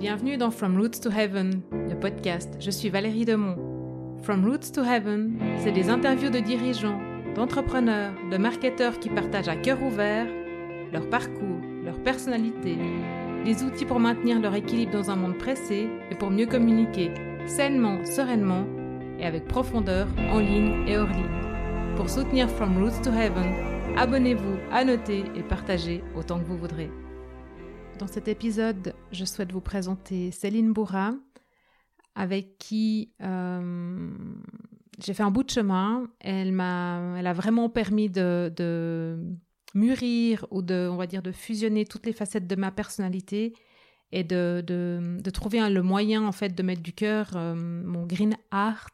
Bienvenue dans From Roots to Heaven, le podcast. Je suis Valérie Demont. From Roots to Heaven, c'est des interviews de dirigeants, d'entrepreneurs, de marketeurs qui partagent à cœur ouvert leur parcours, leur personnalité, les outils pour maintenir leur équilibre dans un monde pressé et pour mieux communiquer sainement, sereinement et avec profondeur en ligne et hors ligne. Pour soutenir From Roots to Heaven, abonnez-vous, annotez et partagez autant que vous voudrez. Dans cet épisode, je souhaite vous présenter Céline Bourra, avec qui euh, j'ai fait un bout de chemin. Elle m'a, elle a vraiment permis de, mûrir ou de, on va dire, de fusionner toutes les facettes de ma personnalité et de trouver le moyen en fait de mettre du cœur euh, mon green art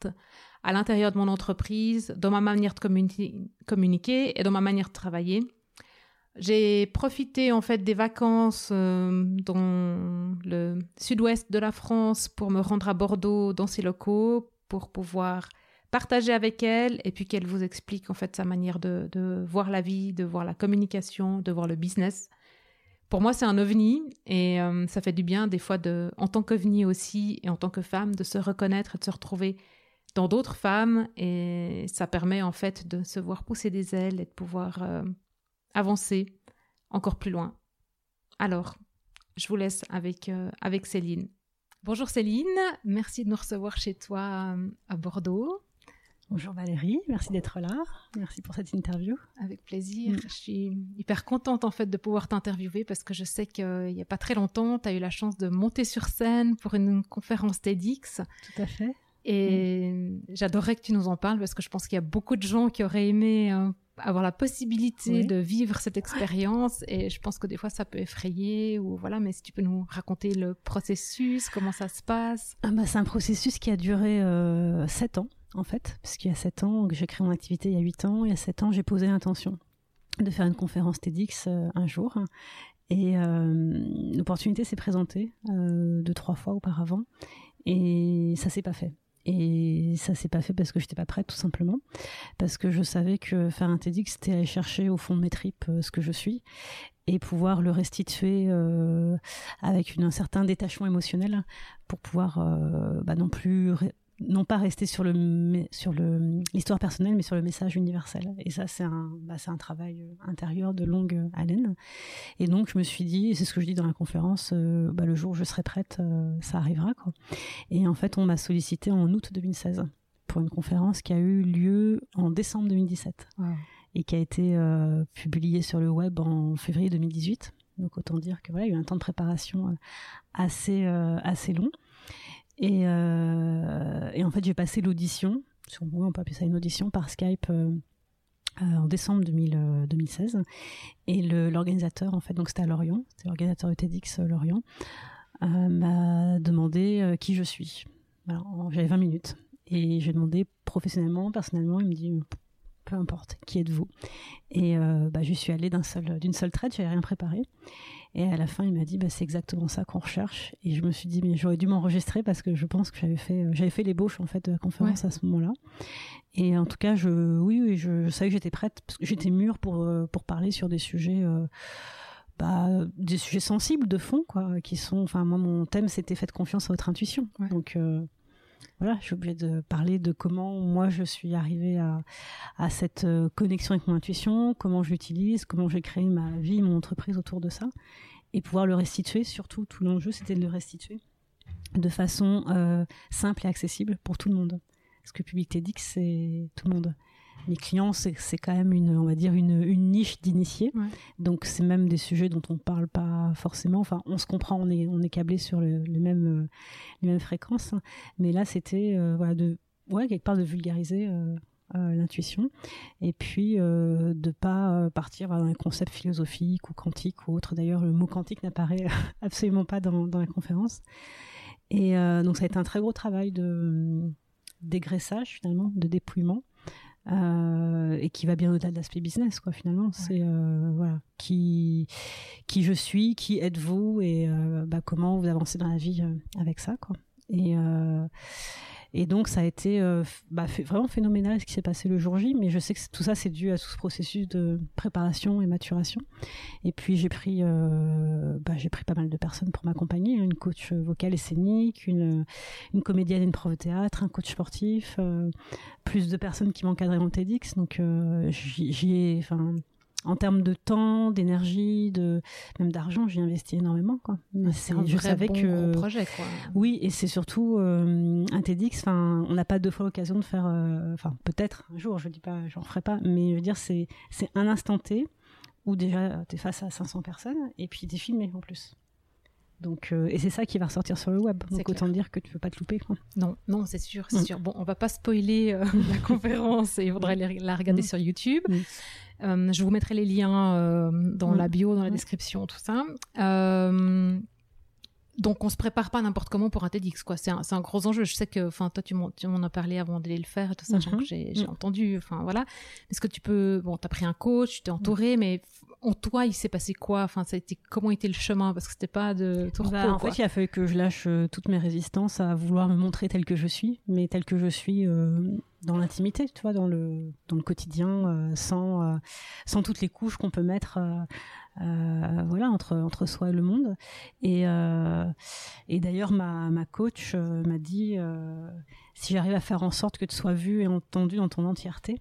à l'intérieur de mon entreprise, dans ma manière de communiquer et dans ma manière de travailler. J'ai profité en fait des vacances euh, dans le sud-ouest de la France pour me rendre à Bordeaux dans ses locaux pour pouvoir partager avec elle et puis qu'elle vous explique en fait sa manière de, voir la vie, de voir la communication, de voir le business. Pour moi, c'est un ovni et euh, ça fait du bien des fois de, en tant qu'ovni aussi et en tant que femme, de se reconnaître et de se retrouver dans d'autres femmes et ça permet en fait de se voir pousser des ailes et de pouvoir euh, avancer encore plus loin. Alors, je vous laisse avec, euh, avec Céline. Bonjour Céline, merci de nous recevoir chez toi euh, à Bordeaux. Bonjour Valérie, merci d'être là. Merci pour cette interview. Avec plaisir. Mm. Je suis hyper contente en fait de pouvoir t'interviewer parce que je sais qu'il n'y a pas très longtemps, tu as eu la chance de monter sur scène pour une conférence TEDx. Tout à fait. Et mm. j'adorerais que tu nous en parles parce que je pense qu'il y a beaucoup de gens qui auraient aimé euh, avoir la possibilité de vivre cette expérience et je pense que des fois ça peut effrayer ou voilà mais si tu peux nous raconter le processus comment ça se passe? Ah bah, c'est un processus qui a duré euh, sept ans en fait puisqu'il y a sept ans j'ai créé mon activité il y a huit ans il y a sept ans j'ai posé l'intention de faire une conférence TEDx euh, un jour et euh, l'opportunité s'est présentée deux trois fois auparavant et ça s'est pas fait et ça s'est pas fait parce que j'étais pas prête, tout simplement. Parce que je savais que faire un TEDx, c'était aller chercher au fond de mes tripes euh, ce que je suis et pouvoir le restituer euh, avec un certain détachement émotionnel pour pouvoir euh, bah, non plus non pas rester sur le sur le l'histoire personnelle mais sur le message universel. Et ça c'est un bah, c'est un travail euh, intérieur de longue haleine. Et donc je me suis dit c'est ce que je dis dans la conférence euh, bah, le jour où je serai prête euh, ça arrivera quoi. Et en fait on m'a sollicité en août 2016 pour une conférence qui a eu lieu en décembre 2017 et qui a été publiée sur le web en février 2018 donc autant dire que voilà il y a eu un temps de préparation assez assez long et, euh, et en fait, j'ai passé l'audition, si on peut appeler ça une audition, par Skype. Euh, euh en décembre 2000, 2016 euh, et l'organisateur en fait donc c'était à Lorient c'était l'organisateur de TEDx Lorient m'a demandé qui je suis j'avais 20 minutes et j'ai demandé professionnellement personnellement il me dit peu importe qui êtes-vous et bah, je suis allée d'un seul d'une seule traite j'avais rien préparé et à la fin, il m'a dit, bah, c'est exactement ça qu'on recherche. Et je me suis dit, mais j'aurais dû m'enregistrer parce que je pense que j'avais fait, j'avais fait l'ébauche en fait de la conférence à ce moment-là. Et en tout cas, je, oui, oui, je, savais que j'étais prête parce que j'étais mûre pour euh, pour parler sur des sujets. Euh, bah, des sujets sensibles de fond quoi qui sont enfin moi mon thème c'était faites confiance à votre intuition donc euh, voilà, je suis obligée de parler de comment moi je suis arrivée à, cette euh, connexion avec mon intuition, comment je l'utilise, comment j'ai créé ma vie, mon entreprise autour de ça, et pouvoir le restituer. Surtout, tout l'enjeu, c'était de le restituer de façon euh, simple et accessible pour tout le monde. Parce que Public TEDx, c'est tout le monde mes clients, c'est quand même une, on va dire une, une niche d'initiés. Donc c'est même des sujets dont on parle pas forcément. Enfin, on se comprend, on est, on est câblé sur le, les euh, les mêmes fréquences. Mais là, c'était euh, voilà de, ouais, quelque part de vulgariser. Euh, l'intuition et puis euh, de pas partir dans un concept philosophique ou quantique ou autre d'ailleurs le mot quantique n'apparaît absolument pas dans, dans la conférence et donc ça a été un très gros travail de dégraissage finalement de dépouillement euh, et qui va bien au-delà de l'aspect business quoi finalement. C'est euh, voilà. Qui qui je suis qui êtes-vous et euh, bah, comment vous avancez dans la vie avec ça quoi. Et Et donc, ça a été euh, bah, vraiment phénoménal ce qui s'est passé le jour J, mais je sais que tout ça, c'est dû à tout ce processus de préparation et maturation. Et puis, j'ai pris, euh, bah, pris pas mal de personnes pour m'accompagner, une coach vocale et scénique, une, comédienne et une prof de théâtre, un coach sportif, euh, plus de personnes qui m'encadraient en TEDx. Donc, j'y ai, en termes de temps, d'énergie, de même d'argent, j'ai investi énormément quoi. Mais c'est un je savais que projet quoi. Oui, et c'est surtout euh, un TEDx. Enfin, on n'a pas deux fois l'occasion de faire. Euh, enfin, peut-être un jour, je dis pas, j'en ferai pas, mais je veux dire, c'est c'est un instant T où déjà tu es face à 500 personnes et puis tu es filmé en plus. Donc, euh, et c'est ça qui va ressortir sur le web. Donc autant dire que tu peux pas te louper. Quoi. Non, non, c'est sûr, c'est mm. sûr. Bon, on va pas spoiler euh, la conférence et il faudrait la regarder mm. sur YouTube. Mm. Euh, je vous mettrai les liens dans la bio, dans la description, tout ça. Donc on se prépare pas n'importe comment pour un TEDx quoi. C'est un, un, gros enjeu. Je sais que, enfin toi tu m'en as parlé avant d'aller le faire et tout ça. Mm-hmm. J'ai entendu. Enfin voilà. Est-ce que tu peux, bon, t'as pris un coach, tu t'es entouré, mais en toi, il s'est passé quoi? Enfin, ça a été comment était le chemin? Parce que c'était pas de tout bah, En fait, il a fallu que je lâche euh, toutes mes résistances à vouloir me montrer tel que je suis, mais tel que je suis euh, dans l'intimité, tu vois, dans le dans le quotidien, euh, sans sans toutes les couches qu'on peut mettre. Voilà entre entre soi et le monde et et d'ailleurs ma ma coach m'a dit si j'arrive à faire en sorte que tu sois vu et entendu dans ton entièreté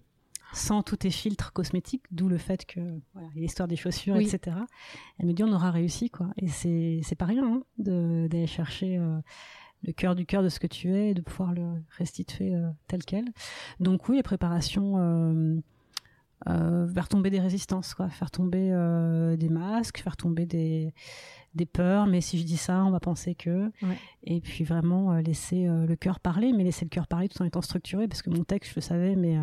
sans tous tes filtres cosmétiques, d'où le fait que voilà, l'histoire des chaussures, etc. Elle me dit on aura réussi quoi. Et c'est c'est pas rien hein, d'aller chercher euh, le cœur du cœur de ce que tu es et de pouvoir le restituer euh, tel quel. Donc oui, les préparations euh, faire tomber des résistances, quoi, faire tomber euh, des masques, faire tomber des, des peurs. Mais si je dis ça, on va penser que. Et puis vraiment euh, laisser le cœur parler, mais laisser le cœur parler tout en étant structuré, parce que mon texte, je le savais, mais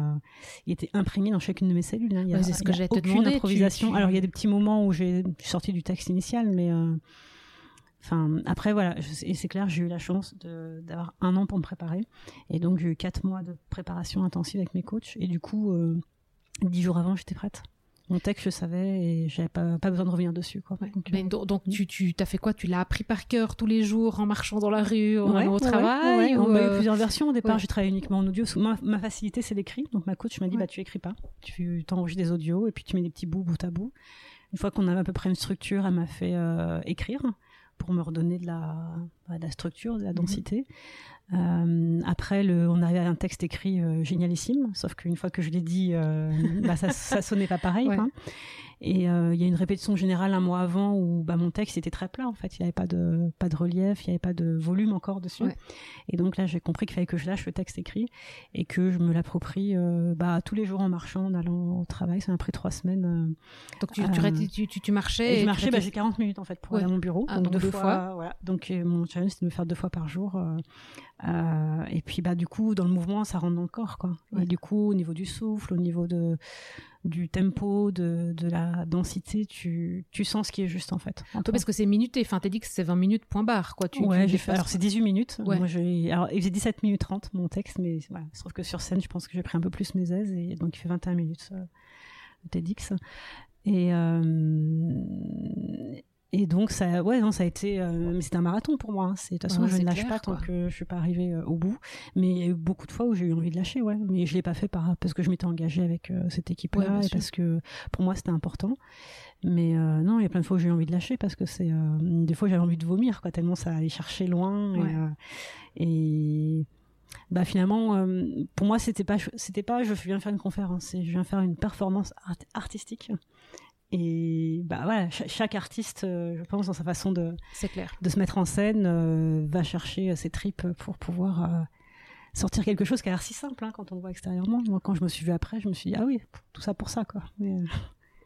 il était imprégné dans chacune de mes cellules. Hein. Il y a, c'est ce que j'ai aucune improvisation. Alors il y a des petits moments où j'ai sorti du texte initial, mais Enfin, après, voilà, et c'est clair, j'ai eu la chance d'avoir un an pour me préparer. Et donc, j'ai eu quatre mois de préparation intensive avec mes coachs. Et du coup, Dix jours avant, j'étais prête. Mon texte, je savais et j'avais pas, pas besoin de revenir dessus. Quoi. Donc, euh, tu, tu as fait quoi? Tu l'as appris par cœur tous les jours en marchant dans la rue, en allant au travail On a eu euh, plusieurs versions. Au départ, j'ai travaillé uniquement en audio. Ma, ma facilité, c'est l'écrit. Donc ma coach m'a dit bah, tu écris pas. Tu t'enregistres des audios et puis tu mets des petits bouts bout à bout. Une fois qu'on avait à peu près une structure, elle m'a fait euh, écrire pour me redonner de la, de la structure, de la mhm. densité. Euh, après, le, on arrivait à un texte écrit euh, génialissime, sauf qu'une fois que je l'ai dit, euh, bah, ça, ça sonnait pas pareil. Quoi. Et euh, il y a une répétition générale un mois avant où bah, mon texte était très plat en fait. Il n'y avait pas de, pas de relief, il n'y avait pas de volume encore dessus. Et donc là, j'ai compris qu'il fallait que je lâche le texte écrit et que je me l'approprie euh, bah, tous les jours en marchant, en allant au travail. Ça m'a pris trois semaines. Euh, donc tu, tu, tu, tu, marchais et Je marchais, bah, j'ai 40 minutes en fait pour aller à mon bureau. Ah, donc, deux, fois. voilà. Donc mon c'était de me faire deux fois par jour. et puis bah, du coup, dans le mouvement, ça rentre dans le corps. Quoi. Et du coup, au niveau du souffle, au niveau de du tempo, de, de la densité, tu, tu sens ce qui est juste en fait. En toi, parce que c'est minuté, enfin t'as dit que c'est 20 minutes point barre quoi. Tu, ouais, j'ai fait, alors c'est 18 minutes. Ouais. Moi, alors il faisait 17 minutes 30 mon texte, mais voilà, trouve que sur scène, je pense que j'ai pris un peu plus mes aises et donc il fait 21 minutes euh, TEDx. Et, euh, et donc ça, ouais, non, ça a été, euh, mais c'était un marathon pour moi. Hein. C'est de toute façon, je ne lâche pas tant que je suis pas arrivée euh, au bout. Mais il y a eu beaucoup de fois où j'ai eu envie de lâcher, ouais. Mais je l'ai pas fait par, parce que je m'étais engagée avec euh, cette équipe-là et parce que pour moi c'était important. Mais non, il y a plein de fois où j'ai eu envie de lâcher parce que c'est, des fois j'avais envie de vomir, quoi, tellement ça allait chercher loin. Et, et bah finalement, pour moi c'était pas, c'était pas, je viens faire une conférence, je viens faire une performance artistique. Et bah voilà, chaque, artiste, euh, je pense, dans sa façon de, clair. de se mettre en scène, euh, va chercher euh, ses tripes pour pouvoir sortir quelque chose qui a l'air si simple hein, quand on le voit extérieurement. Moi, quand je me suis vue après, je me suis dit, ah oui, tout ça pour ça, quoi.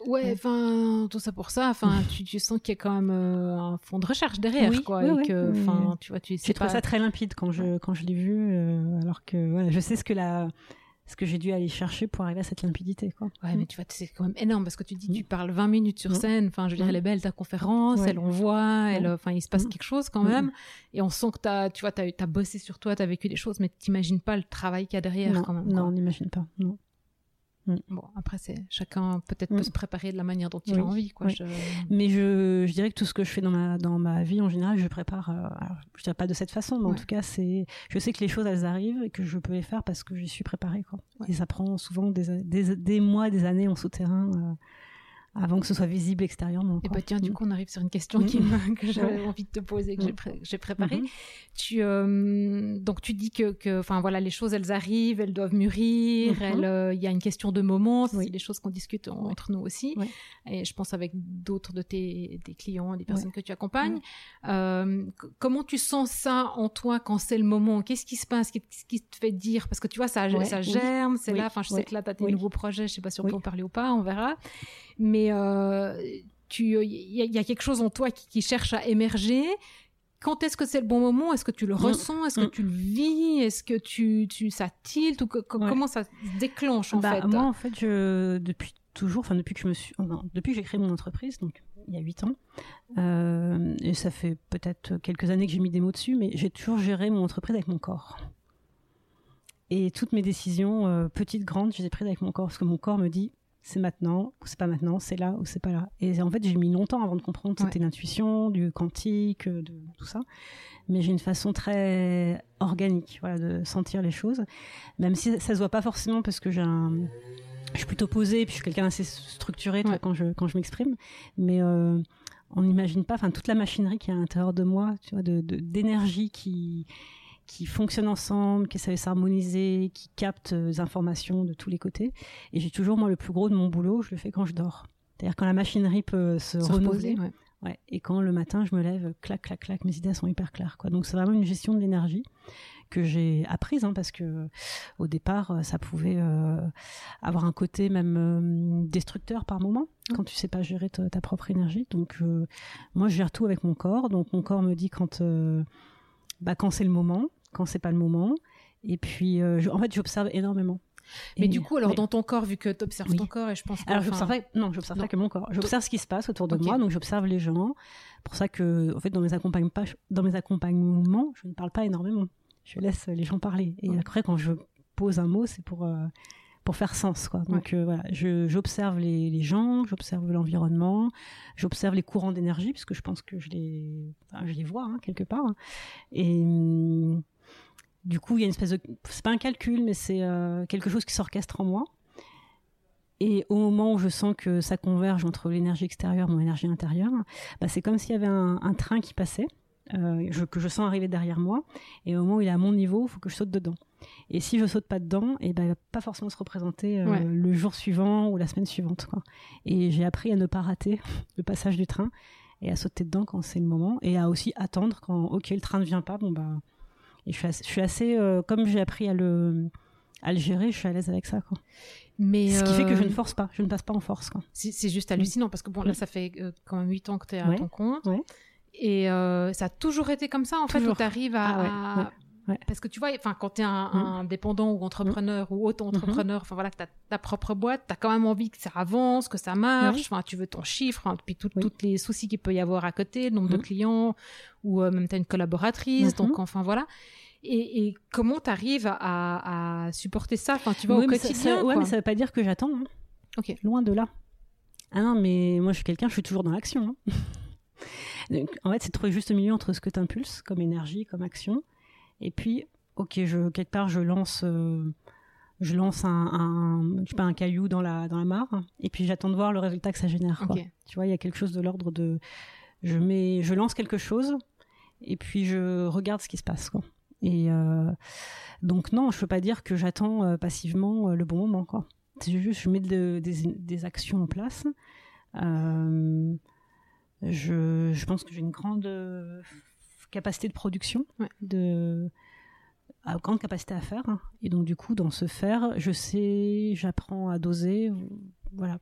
Ouais, enfin, tout ça pour ça. Enfin, tu, tu sens qu'il y a quand même un fond de recherche derrière, quoi. et que, enfin, tu vois, tu. J'ai trouvé ça très limpide quand je quand je l'ai vu, alors que voilà, je sais ce que la ce que j'ai dû aller chercher pour arriver à cette limpidité. Quoi. Ouais, mais tu vois, c'est quand même énorme parce que tu dis, tu mm. parles 20 minutes sur mm. scène. Enfin, je veux dire, elle est belle ta conférence, elle on voit, elle, enfin, il se passe mm. quelque chose quand même. Et on sent que as, tu vois, t'as as bossé sur toi, t'as vécu des choses, mais t'imagines pas le travail qu'il y a derrière non, quand même. Non, on n'imagine pas. Non. Mm. Bon, après, c'est chacun peut-être peut mm. se préparer de la manière dont il a envie. Quoi. Mais je, je, dirais que tout ce que je fais dans ma, dans ma vie en général, je prépare. Euh, je dirais pas de cette façon, mais en tout cas, c'est, je sais que les choses elles arrivent et que je peux les faire parce que j'y suis préparée. Quoi. Et ça prend souvent des, des, des, mois, des années en souterrain. Euh, avant que ce soit visible extérieurement. Et bah tiens, du mm. coup, on arrive sur une question qui mm. que j'avais envie de te poser, que j'ai préparée. Mm-hmm. Tu, euh, donc tu dis que, enfin voilà, les choses, elles arrivent, elles doivent mûrir. Mm-hmm. Euh, il y a une question de moment. C'est des choses qu'on discute entre nous aussi. Et je pense avec d'autres de tes des clients, des personnes que tu accompagnes. Euh, comment tu sens ça en toi quand c'est le moment? Qu'est-ce qui se passe? Qu'est-ce qui te fait dire? Parce que tu vois, ça, ça germe, c'est là. Enfin, je sais que là, tu as tes nouveaux projets. Je sais pas si on peut en parler ou pas. On verra mais euh, il y, a quelque chose en toi qui, cherche à émerger. Quand est-ce que c'est le bon moment? Est-ce que tu le mm. ressens? Est-ce que mm. tu le vis? Est-ce que tu, tu ça tilte ou comment ça se déclenche en bah, fait? Moi, en fait, je, depuis toujours, enfin depuis que je me suis, depuis que j'ai créé mon entreprise, donc il y a huit ans, euh, et ça fait peut-être quelques années que j'ai mis des mots dessus, mais j'ai toujours géré mon entreprise avec mon corps. Et toutes mes décisions, euh, petites, grandes, je les ai prises avec mon corps, parce que mon corps me dit c'est maintenant ou c'est pas maintenant, c'est là ou c'est pas là. Et en fait, j'ai mis longtemps avant de comprendre que c'était l'intuition, du quantique, de tout ça. Mais j'ai une façon très organique, voilà, de sentir les choses, même si ça se voit pas forcément parce que j'ai un, je suis plutôt posée, puis je suis quelqu'un assez structuré quand je quand je m'exprime, mais euh, on n'imagine pas, enfin toute la machinerie qui est à l'intérieur de moi, tu vois, de d'énergie qui qui fonctionnent ensemble, qui savent s'harmoniser, qui captent des informations de tous les côtés. Et j'ai toujours, moi, le plus gros de mon boulot, je le fais quand je dors. C'est-à-dire quand la machinerie peut se, renouveler. Ouais. Et quand le matin, je me lève, clac, clac, clac, mes idées sont hyper claires. Quoi. Donc c'est vraiment une gestion de l'énergie que j'ai apprise, hein, parce que au départ, ça pouvait euh, avoir un côté même euh, destructeur par moment, quand tu sais pas gérer ta, propre énergie. Donc euh, moi, je gère tout avec mon corps. Donc mon corps me dit quand, bah, quand c'est le moment quand c'est pas le moment. Et puis, euh, en fait, j'observe énormément. Mais du coup, alors dans ton corps, vu que tu observes ton corps, et je pense que. Alors, j'observe non, j'observe pas que mon corps. J'observe ce qui se passe autour de moi, donc j'observe les gens. Pour ça que, en fait, dans mes accompagnements, dans mes accompagnements, je ne parle pas énormément. Je laisse les gens parler. Et après, quand je pose un mot, c'est pour euh, pour faire sens quoi. Donc euh, voilà, j'observe les, les, gens, j'observe l'environnement, j'observe les courants d'énergie puisque je pense que je les je les vois hein, quelque part. Et hum, du coup, il y a une espèce de. C'est pas un calcul, mais c'est euh, quelque chose qui s'orchestre en moi. Et au moment où je sens que ça converge entre l'énergie extérieure et mon énergie intérieure, bah, c'est comme s'il y avait un, train qui passait, euh, que je sens arriver derrière moi. Et au moment où il est à mon niveau, il faut que je saute dedans. Et si je saute pas dedans, et eh ben, il va pas forcément se représenter euh, le jour suivant ou la semaine suivante. Quoi. Et j'ai appris à ne pas rater le passage du train et à sauter dedans quand c'est le moment et à aussi attendre quand ok le train ne vient pas bon bah et je suis assez, euh, comme j'ai appris à le, à le gérer, je suis à l'aise avec ça. Quoi. Mais Ce qui fait que je ne euh, force pas, je ne passe pas en force. C'est, juste hallucinant parce que bon, là, ça fait euh, quand même 8 ans que tu es à ton compte. Et ça a toujours été comme ça, en fait, où tu arrives à, ah parce que tu vois, enfin, quand tu es un, mm. indépendant ou entrepreneur ou auto-entrepreneur, mm-hmm. enfin voilà, que tu as ta propre boîte, tu as quand même envie que ça avance, que ça marche, enfin, tu veux ton chiffre, hein, puis tous les soucis qu'il peut y avoir à côté, le nombre de mm. clients, ou euh, même tu as une collaboratrice, donc mm-hmm. enfin voilà. Et, comment tu arrives à, supporter ça Enfin, tu vois, au quotidien. Ça, ouais, mais ça veut pas dire que j'attends. Hein. Ok. Loin de là. Ah non, mais moi, je suis quelqu'un, je suis toujours dans l'action. Hein. en fait, c'est trouver juste milieu entre ce que tu impulses comme énergie, comme action, et puis, ok, je, quelque part, je lance, euh, je lance un, un, je sais pas, un caillou dans la, dans la mare, et puis j'attends de voir le résultat que ça génère. Quoi. Tu vois, il y a quelque chose de l'ordre de, je mets, je lance quelque chose, et puis je regarde ce qui se passe. Quoi. Et euh, donc non, je peux pas dire que j'attends euh, passivement le bon moment. Quoi. C'est juste, je mets des, des, actions en place. je, je pense que j'ai une grande capacité de production, de à grande capacité à faire. Hein. Et donc du coup, dans ce faire, je sais, j'apprends à doser, voilà,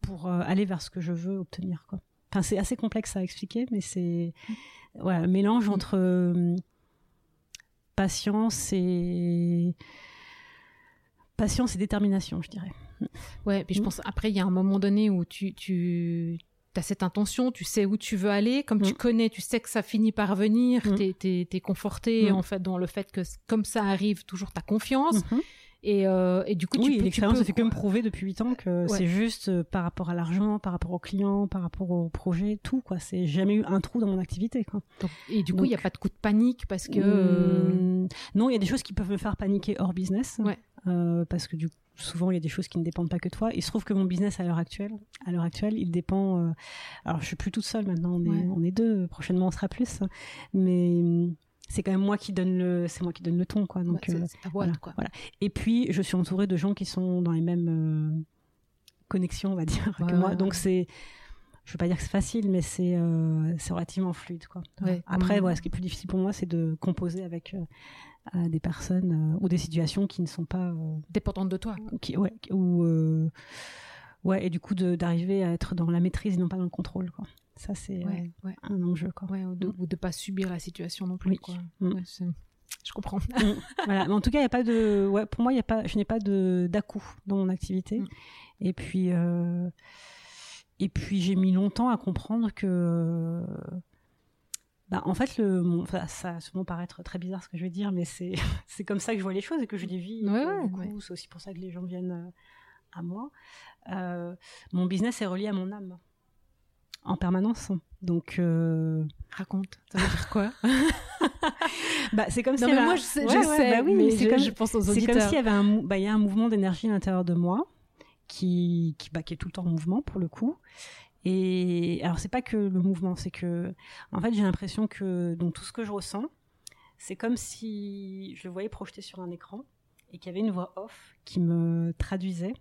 pour euh, aller vers ce que je veux obtenir. Quoi. Enfin, c'est assez complexe à expliquer, mais c'est voilà, un mélange entre euh, patience et patience et détermination, je dirais. Ouais, puis je mm. pense après il y a un moment donné où tu tu tu as cette intention, tu sais où tu veux aller, comme tu mm. connais, tu sais que ça finit par venir, mm. tu es, conforté mm. en fait dans le fait que comme ça arrive, toujours ta confiance. Et, euh, et du coup, oui, l'expérience fait que me prouver depuis huit ans que Ouais. c'est juste euh, par rapport à l'argent, par rapport aux clients, par rapport au projet, tout quoi. C'est jamais eu un trou dans mon activité. Quoi. Donc- et du coup, il n'y a pas de coup de panique parce que. euh, Non, il y a des choses qui peuvent me faire paniquer hors business. Ouais. Euh, parce que du souvent il y a des choses qui ne dépendent pas que de toi. Il se trouve que mon business à l'heure actuelle, à l'heure actuelle, il dépend. euh, Alors je suis plus toute seule maintenant. On est, Ouais. on est deux. Prochainement on sera plus. Mais c'est quand même moi qui donne le, c'est moi qui donne le ton quoi. Donc euh, ta voilà, quoi. voilà. Et puis je suis entourée de gens qui sont dans les mêmes euh, connexions, on va dire, Ouais, que moi. ouais, Donc c'est je veux pas dire que c'est facile, mais c'est euh, c'est relativement fluide. Quoi. Après, voilà, ce qui est plus difficile pour moi, c'est de composer avec des personnes ou des situations qui ne sont pas. euh, Dépendante de toi. qui, ouais, ou, ouais, et du coup, d'arriver à être dans la maîtrise et non pas dans le contrôle. Quoi. Ça, c'est euh, Ouais, un enjeu. Quoi. ouais, ou de, ou de pas subir la situation non plus. Oui. Quoi. Mm. Je comprends. Mm, voilà. Mais en tout cas, il y a pas de. Pour moi, il y a pas. Je n'ai pas de dans mon activité. Mm. Et puis. euh, Et puis j'ai mis longtemps à comprendre que. Bah, en fait, le, mon- enfin, ça va sûrement paraître très bizarre ce que je vais dire, mais c'est c'est comme ça que je vois les choses et que je les vis. du coup, c'est aussi pour ça que les gens viennent euh, à moi. Euh, mon business est relié à mon âme en permanence. Donc, euh, Raconte. Ça veut dire quoi bah, c'est comme Non, si. mais moi, je sais, je sais, bah oui, mais c'est comme, je pense aux c'est auditeurs. comme s'il y avait un, bah, il y a un mouvement d'énergie à l'intérieur de moi qui, qui, bah, qui est tout le temps en mouvement pour le coup. Et alors c'est pas que le mouvement, c'est que en fait j'ai l'impression que donc tout ce que je ressens, c'est comme si je le voyais projeté sur un écran et qu'il y avait une voix off qui me traduisait.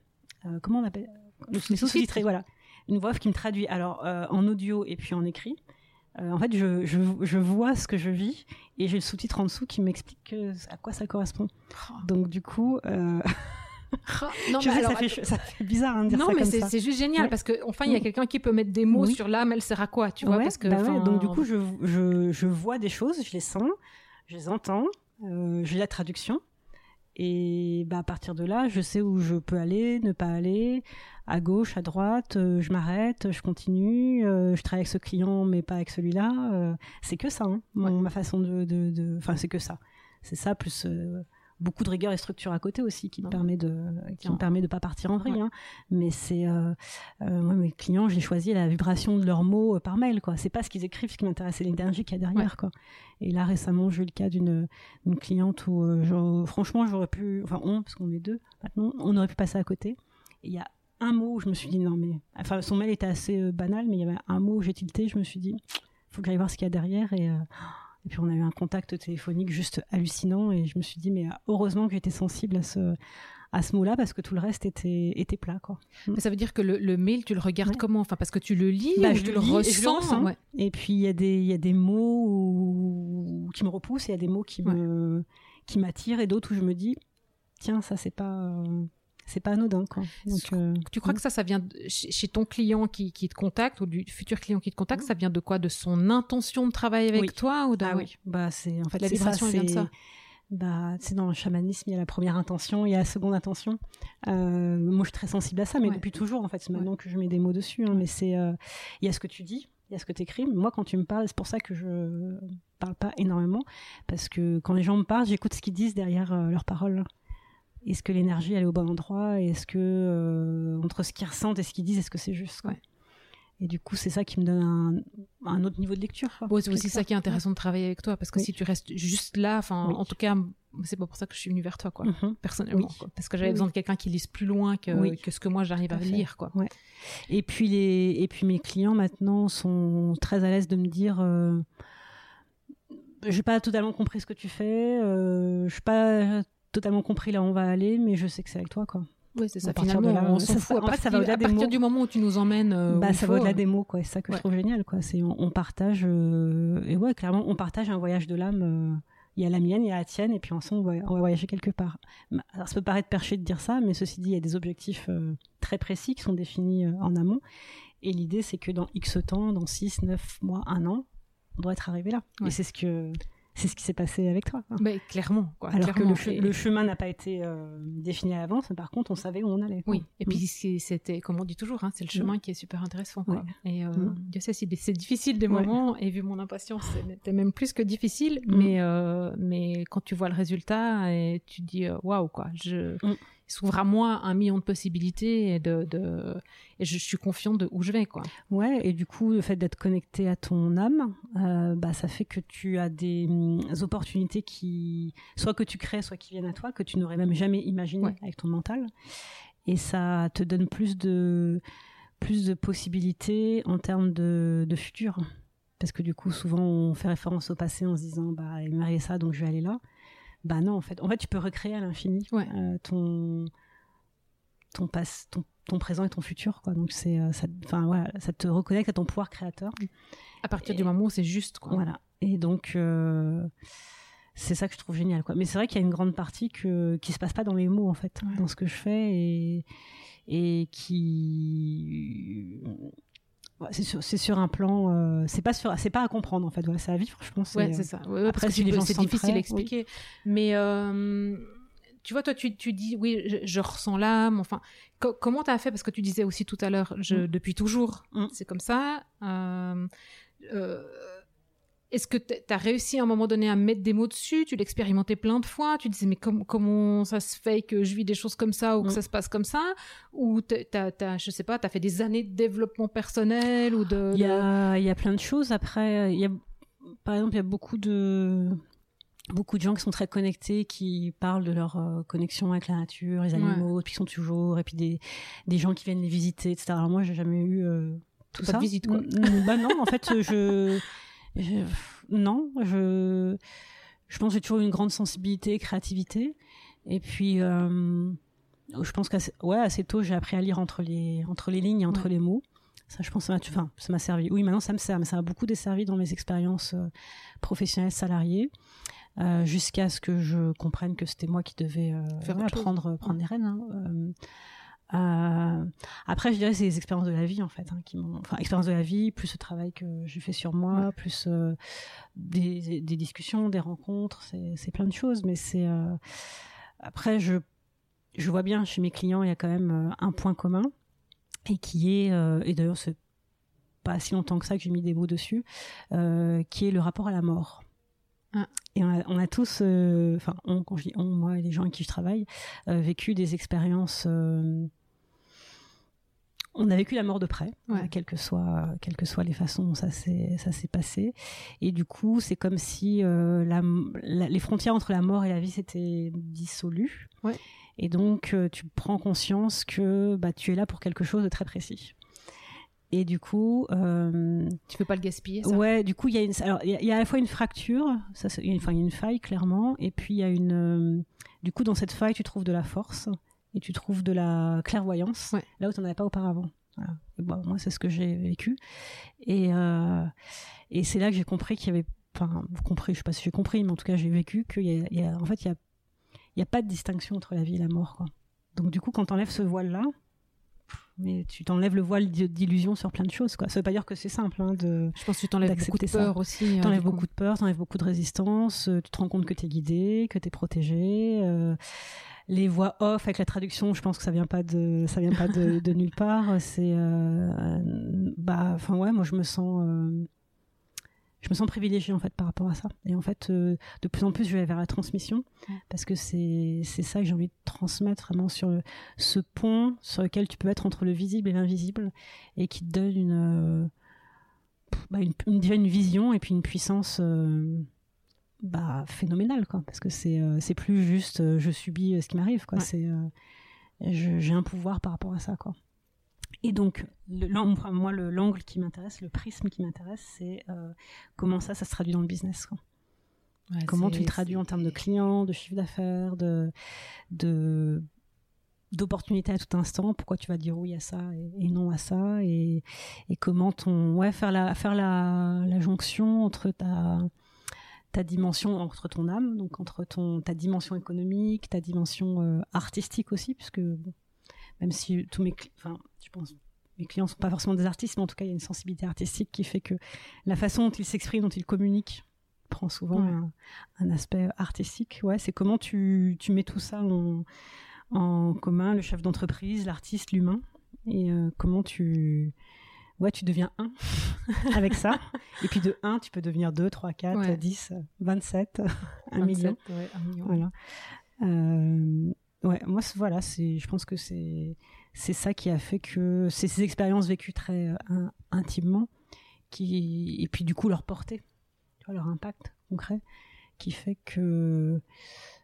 Euh, comment on appelle Le sous-titré, voilà. Une voix off qui me traduit alors euh, en audio et puis en écrit. Euh, en fait, je, je, je vois ce que je vis et j'ai le sous-titre en dessous qui m'explique que- à quoi ça correspond. Oh. Donc du coup, euh, Oh. Non, je mais sais, alors, ça, fait, ça fait bizarre hein, de dire non, ça mais c'est ça. juste génial Ouais. parce que enfin il y a quelqu'un qui peut mettre des mots Oui. sur l'âme, elle sert à quoi, tu vois? Ouais, parce que bah ouais, donc du coup, je, je, je vois des choses, je les sens, je les entends, euh, j'ai la traduction. Et bah, à partir de là, je sais où je peux aller, ne pas aller, à gauche, à droite, euh, je m'arrête, je continue, euh, je travaille avec ce client, mais pas avec celui-là. euh, c'est que ça, hein, Ouais. ma façon de. de- de- Enfin, c'est que ça. C'est ça, plus beaucoup de rigueur et structure à côté aussi, qui me Ouais. permet de, qui me permet de pas partir en vrille. Ouais. hein. Mais c'est. euh, euh, moi, mes clients, j'ai choisi la vibration de leurs mots euh, par mail, quoi. C'est pas ce qu'ils écrivent, ce qui m'intéresse, c'est l'énergie qu'il y a derrière, quoi. Et là, récemment, j'ai eu le cas d'une cliente où, genre, franchement, j'aurais pu, enfin, on, parce qu'on est deux maintenant, on aurait pu passer à côté. Il y a un mot où je me suis dit, non, mais, enfin, son mail était assez euh, banal, mais il y avait un mot où j'ai tilté, je me suis dit, faut que j'aille voir ce qu'il y a derrière. Et, euh, et puis, on a eu un contact téléphonique juste hallucinant. Et je me suis dit, mais euh, heureusement que j'étais sensible à ce, à ce mot-là, parce que tout le reste était, était plat, quoi. Mais ça veut dire que le, le mail, tu le regardes Ouais. comment? Enfin, parce que tu le lis Bah, ou je tu le lis ressens? ouais. Et puis il y a des y a des mots où- qui me repoussent, et il y a des mots qui me qui m'attirent et d'autres où je me dis tiens ça c'est pas c'est pas anodin quoi. Donc euh, Tu crois que ça, ça vient de- chez, ton client qui, qui te contacte ou du futur client qui te contacte, ça vient de quoi? De son intention de travailler avec Oui. toi ou de... ah oui bah c'est en fait La ça, vibration, vient de ça. Bah, c'est dans le chamanisme, il y a la première intention, il y a la seconde intention. Euh, moi, je suis très sensible à ça, mais Ouais. depuis toujours, en fait. C'est maintenant que je mets des mots dessus. hein, mais c'est, euh, il y a ce que tu dis, il y a ce que tu écris. Moi, quand tu me parles, c'est pour ça que je parle pas énormément, parce que quand les gens me parlent, j'écoute ce qu'ils disent derrière leurs paroles. Est-ce que l'énergie elle est au bon endroit? Est-ce que euh, entre ce qu'ils ressentent et ce qu'ils disent, est-ce que c'est juste quoi? Ouais. Et du coup, c'est ça qui me donne un, un autre niveau de lecture. Bon, c'est aussi ça qui est intéressant de travailler avec toi parce que Oui. si tu restes juste là, enfin, Oui. en tout cas, c'est pas pour ça que je suis venue vers toi, quoi, Mhm. personnellement. Oui. quoi. Parce que j'avais besoin de quelqu'un qui lise plus loin que, ce que moi j'arrive à lire, quoi. Ouais. Et puis les et puis mes clients maintenant sont très à l'aise de me dire euh, j'ai pas totalement compris ce que tu fais, euh, je pas totalement compris là où on va aller, mais je sais que c'est avec toi quoi. Oui, c'est ça. Finalement, là, on s'en ça- fout. en à fait, ça partir, va à du moment où tu nous emmènes, euh, bah ça faut, va au-delà euh, des mots quoi, c'est ça que ouais. je trouve génial quoi. C'est on, on partage euh, et ouais clairement on partage un voyage de l'âme. euh, il y a la mienne, il y a la tienne, et puis ensemble, on va, on va voyager quelque part. Alors, ça peut paraître perché de dire ça, mais ceci dit, il y a des objectifs euh, très précis qui sont définis euh, en amont. Et l'idée, c'est que dans X temps, dans 6, 9 mois, 1 an, on doit être arrivé là. Ouais. Et c'est ce que c'est ce qui s'est passé avec toi. Mais clairement, quoi. Alors clairement. que le, chemin n'a pas été euh, défini à l'avance, mais par contre, on savait où on allait. Oui, et puis mm. c'était, comme on dit toujours, hein, c'est le chemin mm. qui est super intéressant. Quoi. Et euh, mm. Dieu sait si c'est difficile des moments, et vu mon impatience, c'était même plus que difficile, mais, euh, mais quand tu vois le résultat, et tu dis waouh, quoi. Je s'ouvre à moi un million de possibilités et, de, de, et je suis confiante de où je vais. Quoi. Ouais, et du coup, le fait d'être connecté à ton âme, euh, bah, ça fait que tu as des hum, opportunités qui, soit que tu crées, soit qui viennent à toi, que tu n'aurais même jamais imaginé avec ton mental. Et ça te donne plus de, plus de possibilités en termes de, de futur. Parce que du coup, souvent, on fait référence au passé en se disant, bah, il m'arrive ça, donc je vais aller là. Bah non, en fait, en fait, tu peux recréer à l'infini euh, ton ton, passe, ton, ton, présent et ton futur, quoi. Donc c'est, euh, ça, enfin voilà, ça te reconnecte à ton pouvoir créateur. À partir du moment où c'est juste, quoi. Voilà. Et donc euh, c'est ça que je trouve génial, quoi. Mais c'est vrai qu'il y a une grande partie que qui se passe pas dans les mots, en fait, dans ce que je fais et et qui c'est sur, sur, un plan, euh, c'est pas sur, c'est pas à comprendre en fait. Voilà, c'est à vivre, je pense. Ouais, c'est ça. après, c'est difficile à expliquer. Mais euh, tu vois, toi, tu, tu dis, oui, je, ressens l'âme. Enfin, comment tu as fait? Parce que tu disais aussi tout à l'heure, je, mm. depuis toujours, mm. c'est comme ça. Euh, euh est-ce que tu as réussi à un moment donné à mettre des mots dessus? Tu l'expérimentais plein de fois? Tu disais, mais comment ça se fait que je vis des choses comme ça ou que mm. ça se passe comme ça? Ou t'as, as, je sais pas, tu as fait des années de développement personnel ou de... Il y a, y a plein de choses. Après, y a, par exemple, il y a beaucoup de beaucoup de gens qui sont très connectés, qui parlent de leur euh, connexion avec la nature, les animaux, qu'ils sont toujours, et puis des, des gens qui viennent les visiter, etc. Alors moi, j'ai jamais eu euh, tout pas ça. De visite, quoi. bah non, en fait, je non, je, je pense que j'ai toujours eu une grande sensibilité, créativité. Et puis, euh, je pense qu'assez ouais, assez tôt, j'ai appris à lire entre les, entre les lignes et entre les mots. Ça, je pense, ça m'a, ça m'a servi. Oui, maintenant, ça me sert, mais ça m'a beaucoup desservi dans mes expériences euh, professionnelles salariées. Euh, jusqu'à ce que je comprenne que c'était moi qui devais Faire prendre, prendre les rênes. Hein. Euh, après, je dirais c'est les expériences de la vie en fait, hein, qui m'ont, enfin, expériences de la vie, plus le travail que j'ai fait sur moi, plus euh, des, des, discussions, des rencontres, c'est, plein de choses. Mais c'est euh... après, je je vois bien chez mes clients, il y a quand même un point commun et qui est, et d'ailleurs c'est pas si longtemps que ça que j'ai mis des mots dessus, qui est le rapport à la mort. Ah. Et on a, on a tous, enfin, on, quand je dis on, moi et les gens avec qui je travaille, vécu des expériences on a vécu la mort de près, ouais. quelles que soient quelles que soient les façons dont ça s'est ça s'est passé. Et du coup, c'est comme si euh, la, les frontières entre la mort et la vie s'étaient dissolues. Ouais. Et donc, euh, tu prends conscience que bah tu es là pour quelque chose de très précis. Et du coup, euh, tu peux pas le gaspiller. Ça? Ouais, du coup, il y a une, alors il y, a à la fois une fracture, ça, il y a une faille clairement, et puis il y a une, euh, du coup, dans cette faille, tu trouves de la force et tu trouves de la clairvoyance là où tu n'en avais pas auparavant. Voilà. moi, c'est ce que j'ai vécu. Et, euh, et c'est là que j'ai compris qu'il y avait. Enfin, compris, je sais pas si j'ai compris, mais en tout cas, j'ai vécu qu'il y, y, a. En fait, il y a, il y a pas de distinction entre la vie et la mort. Quoi. Donc, du coup, quand tu enlèves ce voile-là, mais tu t'enlèves le voile d'illusion sur plein de choses quoi. Ça veut pas dire que c'est simple hein, de je pense que tu t'enlèves beaucoup de peur aussi euh, t'enlèves beaucoup de peur t'enlèves beaucoup de résistance euh, tu te rends compte que t'es guidé que t'es protégé euh, les voix off avec la traduction, je pense que ça vient pas de ça vient pas de, de nulle part. C'est euh, bah enfin ouais, moi je me sens euh, je me sens privilégiée en fait par rapport à ça. Et en fait, euh, de plus en plus, je vais vers la transmission parce que c'est ça que j'ai envie de transmettre vraiment sur le, ce pont sur lequel tu peux être entre le visible et l'invisible et qui te donne une bah, une, une, déjà une vision et puis une puissance bah, phénoménal quoi. Parce que c'est euh, c'est plus juste euh, je subis euh, ce qui m'arrive quoi. C'est j'ai un pouvoir par rapport à ça quoi et donc le, moi le l'angle qui m'intéresse le prisme qui m'intéresse c'est comment ça ça se traduit dans le business quoi. Comment tu le traduis en termes de clients de chiffre d'affaires de de d'opportunités à tout instant? Pourquoi tu vas dire oui à ça et, non à ça? Et, et comment ton ouais faire la faire la, la jonction entre ta ta dimension entre ton âme, donc entre ton ta dimension économique, ta dimension euh, artistique aussi, puisque même si tous mes, enfin, je pense, mes clients sont pas forcément des artistes, mais en tout cas, il y a une sensibilité artistique qui fait que la façon dont ils s'expriment, dont ils communiquent, prend souvent un, aspect artistique. Ouais, c'est comment tu, tu, mets tout ça en, en commun, le chef d'entreprise, l'artiste, l'humain, et comment tu ouais, tu deviens un avec ça. Et puis de 1, tu peux devenir 2, 3, 4, 10, 27, 1 million. Ouais, un million. Voilà. Euh, ouais, moi, voilà, c'est, je pense que c'est, c'est ça qui a fait que c'est ces expériences vécues très euh, intimement, qui, et puis du coup leur portée, tu vois, leur impact concret, qui fait que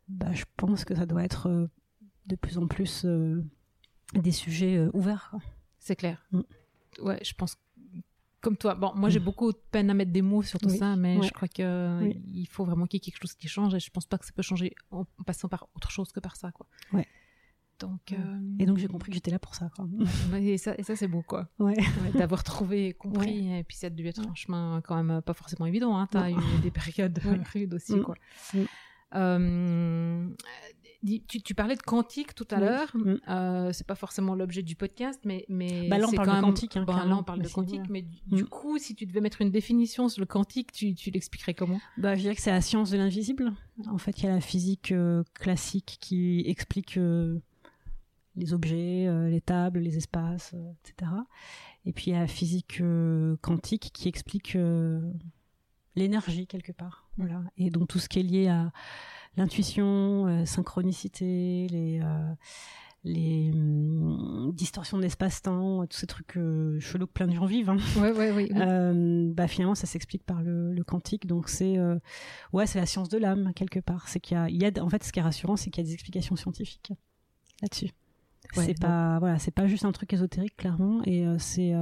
bah, je pense que ça doit être euh, de plus en plus des sujets ouverts. C'est clair. Mm ouais, je pense comme toi. Bon, moi j'ai mm. beaucoup de peine à mettre des mots sur tout ça, mais je crois que il faut vraiment qu'il y ait quelque chose qui change et je pense pas que ça peut changer en, passant par autre chose que par ça, quoi. Ouais. Donc, euh, Et donc j'ai compris que j'étais là pour ça. Quoi. et ça, et ça c'est beau, quoi. Ouais. D'avoir trouvé, compris, et puis ça a dû être un chemin quand même pas forcément évident. Hein. T'as eu des périodes rudes aussi, mm. quoi. Mm. Euh, tu, parlais de quantique tout à l'heure. Mm. Euh, c'est pas forcément l'objet du podcast, mais mais bah là on parle quand de quantique. Hein, là on parle de quantique, mais du, mm. coup, si tu devais mettre une définition sur le quantique, tu, tu l'expliquerais comment? Bah, je dirais que c'est la science de l'invisible. En fait, il y a la physique euh, classique qui explique euh, les objets, euh, les tables, les espaces, etc. Et puis il y a la physique quantique qui explique l'énergie quelque part. Voilà. Et donc tout ce qui est lié à l'intuition, euh, synchronicité, les euh, les hum, distorsions de l'espace-temps, tous ces trucs euh, chelous que plein de gens vivent. Hein. Ouais, ouais, oui. Euh, bah finalement, ça s'explique par le, le, quantique. Donc c'est euh, ouais, c'est la science de l'âme quelque part. C'est qu'il y a, il y a, en fait, ce qui est rassurant, c'est qu'il y a des explications scientifiques là-dessus. Ouais, c'est pas voilà, c'est pas juste un truc ésotérique clairement, et c'est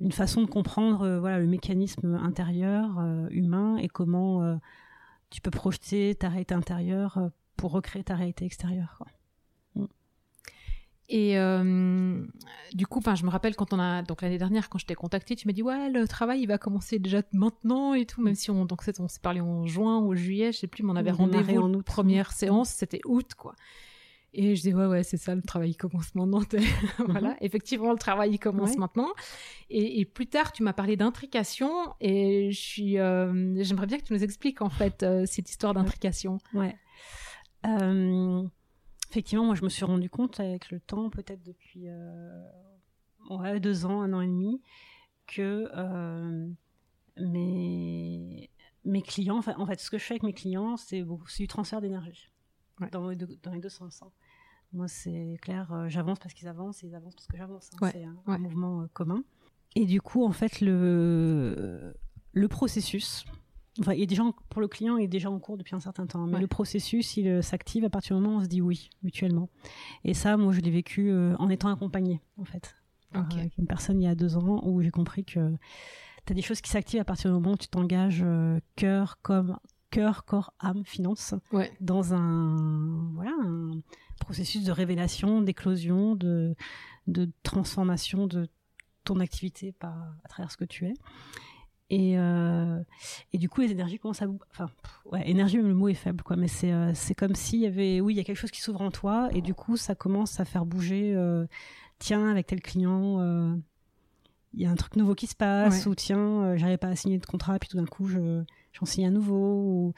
une façon de comprendre voilà le mécanisme intérieur humain et comment tu peux projeter ta réalité intérieure euh, pour recréer ta réalité extérieure. Quoi. Mm. Et euh, du coup, enfin, je me rappelle quand on a donc l'année dernière quand je t'ai contacté, tu m'as dit ouais le travail il va commencer déjà maintenant et tout, même si on donc on s'est parlé en juin ou juillet, je sais plus, mais on avait rendez-vous en première séance, c'était août quoi. Et je dis ouais ouais c'est ça le travail commence maintenant. voilà, mhm. effectivement le travail commence maintenant. Et, plus tard tu m'as parlé d'intrication et je suis euh, j'aimerais bien que tu nous expliques en fait euh, cette histoire d'intrication. Ouais. Euh, effectivement moi je me suis rendu compte avec le temps peut-être depuis ouais, deux ans un an et demi que mes mes clients en fait, en fait ce que je fais avec mes clients c'est du transfert d'énergie dans, les deux, dans, les deux, sens. Hein. Moi, c'est clair, euh, j'avance parce qu'ils avancent et ils avancent parce que j'avance. Hein. c'est un, mouvement euh, commun. Et du coup, en fait, le, le processus, enfin, il est déjà pour le client, il est déjà en cours depuis un certain temps. Mais le processus, il euh, s'active à partir du moment où on se dit oui, mutuellement. Et ça, moi, je l'ai vécu en étant accompagnée, en fait. Avec une personne il y a deux ans où j'ai compris que tu as des choses qui s'activent à partir du moment où tu t'engages cœur comme cœur, corps, âme, finance, dans un, voilà, un processus de révélation, d'éclosion, de, de transformation de ton activité par, à travers ce que tu es. Et, euh, et du coup, les énergies commencent à... Enfin, ouais, énergie, le mot est faible, quoi. Mais c'est euh, c'est comme s'il y avait... Oui, il y a quelque chose qui s'ouvre en toi, et du coup, ça commence à faire bouger... Euh, tiens, avec tel client, il y a un truc nouveau qui se passe, ou tiens, j'arrivais pas à signer de contrat, puis tout d'un coup, je j'en signe un nouveau ou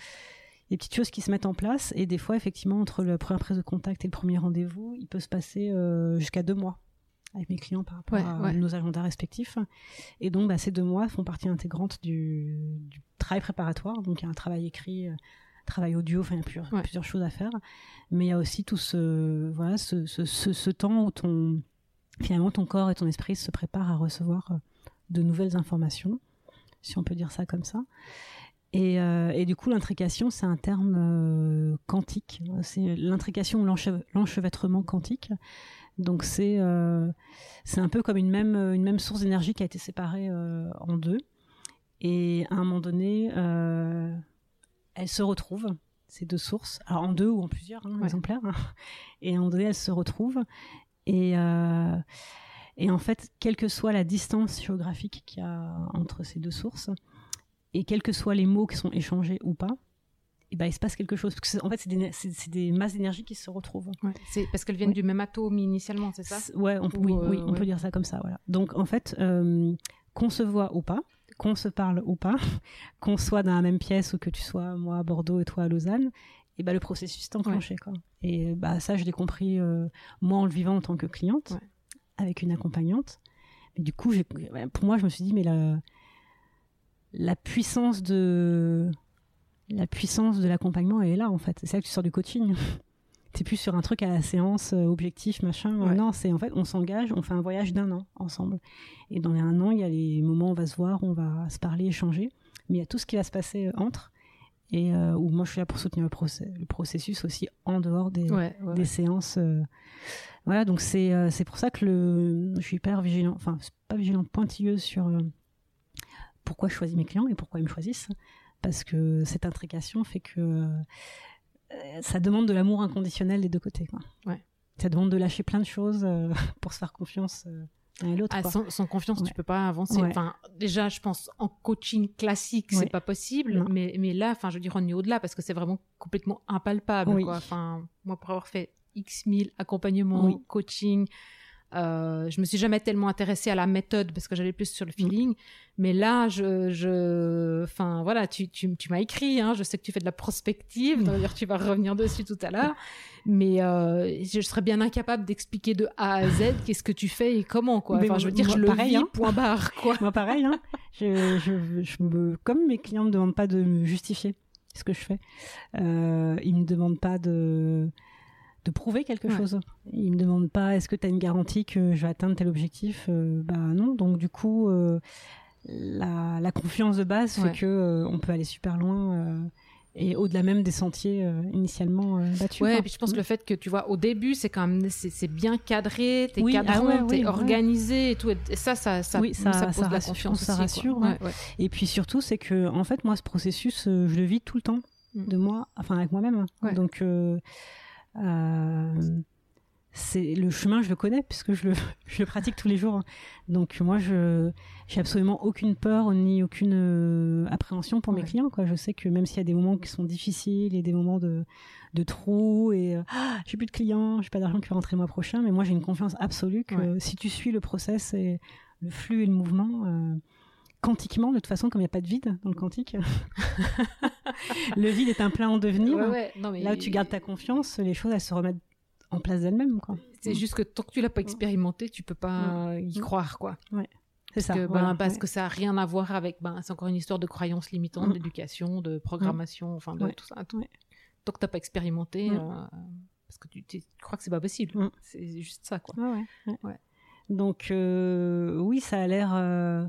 des petites choses qui se mettent en place. Et des fois effectivement entre la première prise de contact et le premier rendez-vous il peut se passer euh, jusqu'à deux mois avec mes clients par rapport à nos agendas respectifs. Et donc bah, ces deux mois font partie intégrante du, travail préparatoire. Donc il y a un travail écrit euh, travail audio enfin il y a plusieurs, plusieurs, choses à faire. Mais il y a aussi tout ce voilà ce, ce, ce, temps où ton finalement ton corps et ton esprit se préparent à recevoir euh, de nouvelles informations si on peut dire ça comme ça et, euh, et, du coup, l'intrication, c'est un terme euh, quantique. C'est l'intrication ou l'enchevêtrement quantique. Donc c'est euh, c'est un peu comme une même une même source d'énergie qui a été séparée en deux. Et à un moment donné, elles se retrouvent ces deux sources, alors en deux ou en plusieurs hein, exemplaires. Hein. Et à un moment donné, elles se retrouvent. Et et en fait, quelle que soit la distance géographique qu'il y a entre ces deux sources, et quels que soient les mots qui sont échangés ou pas, et eh ben, il se passe quelque chose. Parce que en fait, c'est des, masses d'énergie qui se retrouvent. c'est parce qu'elles viennent du même atome initialement, c'est ça? Ouais, on, oui, oui, on peut dire ça comme ça. Voilà. Donc, en fait, euh, qu'on se voit ou pas, qu'on se parle ou pas, qu'on soit dans la même pièce ou que tu sois moi à Bordeaux et toi à Lausanne, et bah le processus est enclenché quoi. Et bah ça je l'ai compris euh, moi en le vivant en tant que cliente avec une accompagnante. Mais du coup, pour moi je me suis dit mais la la puissance de la puissance de l'accompagnement est là en fait. C'est ça que tu sors du coaching. T'es plus sur un truc à la séance, euh, objectif, machin. Non, c'est en fait, on s'engage, on fait un voyage d'un an ensemble. Et dans les un an, il y a les moments où on va se voir, on va se parler, échanger. Mais il y a tout ce qui va se passer euh, entre. Et euh, où moi, je suis là pour soutenir le, le processus aussi en dehors des, des séances. Voilà, donc c'est pour ça que le, je suis hyper vigilant, enfin, pas vigilant, pointilleuse sur pourquoi je choisis mes clients et pourquoi ils me choisissent. Parce que cette intrication fait que euh, ça demande de l'amour inconditionnel des deux côtés. Quoi. Ouais. Ça demande de lâcher plein de choses euh, pour se faire confiance euh, l'un et l'autre. Ah, sans, confiance, tu tu peux pas avancer. Enfin, déjà, je pense en coaching classique, c'est pas possible. Mais, mais là, enfin, je veux dire, on est au-delà parce que c'est vraiment complètement impalpable. Quoi. Enfin, moi, pour avoir fait X mille accompagnements, coaching, euh, je me suis jamais tellement intéressée à la méthode parce que j'allais plus sur le feeling. Mais là, je, je, enfin voilà, tu, tu, tu m'as écrit. Hein, je sais que tu fais de la prospective. Tu vas revenir dessus tout à l'heure. Mais euh, je serais bien incapable d'expliquer de A à Z qu'est-ce que tu fais et comment quoi. Enfin, je veux dire, je le vis. Hein. Point barre quoi. moi, pareil. Hein. Je, je, je me, comme mes clients me demandent pas de me justifier ce que je fais, euh, ils me demandent pas de de prouver quelque chose. Il me demande pas est-ce que tu as une garantie que je vais atteindre tel objectif? Euh, Bah non. Donc du coup, euh, la, confiance de base fait que euh, on peut aller super loin et au-delà même des sentiers initialement battus. Ouais, et puis je pense que le fait que tu vois au début c'est quand même c'est bien cadré, t'es oui, cadré, ah t'es organisé et tout. Et ça, ça, ça, oui, ça, pose la confiance, ça rassure. Et puis surtout c'est que en fait moi ce processus je le vis tout le temps mm. de moi, enfin avec moi-même. Donc euh, c'est le chemin, je le connais puisque je le, je le pratique tous les jours. Donc moi, je j'ai absolument aucune peur ni aucune euh, appréhension pour mes clients. Quoi, je sais que même s'il y a des moments qui sont difficiles et des moments de de trous et euh, ah, j'ai plus de clients, j'ai pas d'argent qui va rentrer le mois prochain, mais moi j'ai une confiance absolue que si tu suis le process et le flux et le mouvement. Euh, quantiquement, de toute façon, comme il n'y a pas de vide dans le quantique, le vide est un plein en devenir. Là où tu gardes ta confiance, les choses, elles se remettent en place d'elles-mêmes. C'est juste que tant que tu l'as pas expérimenté, tu peux pas y croire. quoi. C'est ça. Ben, parce que ça n'a rien à voir avec. Ben, c'est encore une histoire de croyances limitantes, mm. d'éducation, de programmation, enfin de tout ça. Tant que tu n'as pas expérimenté, euh, parce que tu, crois que c'est pas possible. Mm. C'est juste ça. quoi. Donc, euh, oui, ça a l'air. Euh,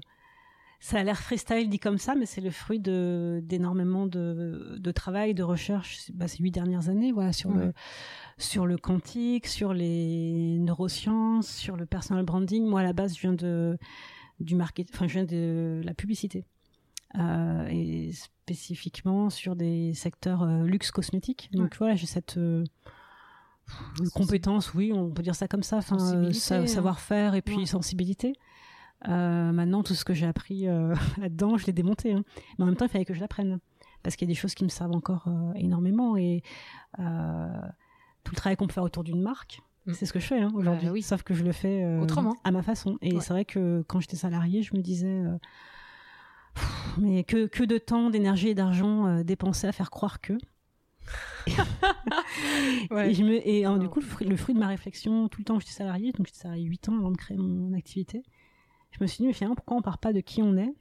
ça a l'air freestyle dit comme ça, mais c'est le fruit de d'énormément de, de travail, de recherche bah, ces huit dernières années, voilà, sur le sur le quantique, sur les neurosciences, sur le personal branding. Moi, à la base, je viens de du marketing, enfin, je viens de la publicité. Euh, et spécifiquement sur des secteurs euh, luxe cosmétique. Donc voilà, j'ai cette euh, compétence, oui, on peut dire ça comme ça, enfin hein. savoir-faire et puis sensibilité. Euh, maintenant, tout ce que j'ai appris euh, là-dedans, je l'ai démonté. Hein. Mais en même temps, il fallait que je l'apprenne. Parce qu'il y a des choses qui me servent encore euh, énormément. Et tout le travail qu'on peut faire autour d'une marque, mm. c'est ce que je fais hein, aujourd'hui. Bah oui. Sauf que je le fais autrement, à ma façon. Et c'est vrai que quand j'étais salariée, je me disais. mais que, que de temps, d'énergie et d'argent dépensés à faire croire que. et, je me, et du coup, le fruit, le fruit, de ma réflexion, tout le temps, j'étais salariée, donc j'étais salariée 8 ans avant de créer mon activité je me suis dit, mais finalement, pourquoi on part pas de qui on est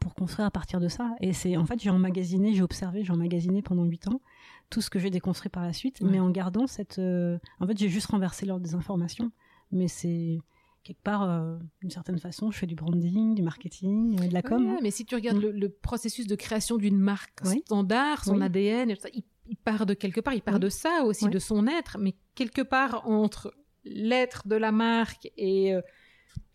pour construire à partir de ça? Et c'est en fait, j'ai emmagasiné, j'ai observé, j'ai emmagasiné pendant huit ans tout ce que j'ai déconstruit par la suite, mais en gardant cette. Euh, en fait, j'ai juste renversé l'ordre des informations, mais c'est quelque part, euh, d'une certaine façon, je fais du branding, du marketing, euh, de la com. Hein. mais si tu regardes mm. le, processus de création d'une marque standard, son ADN, il, part de quelque part, il part de ça aussi, de son être, mais quelque part entre l'être de la marque et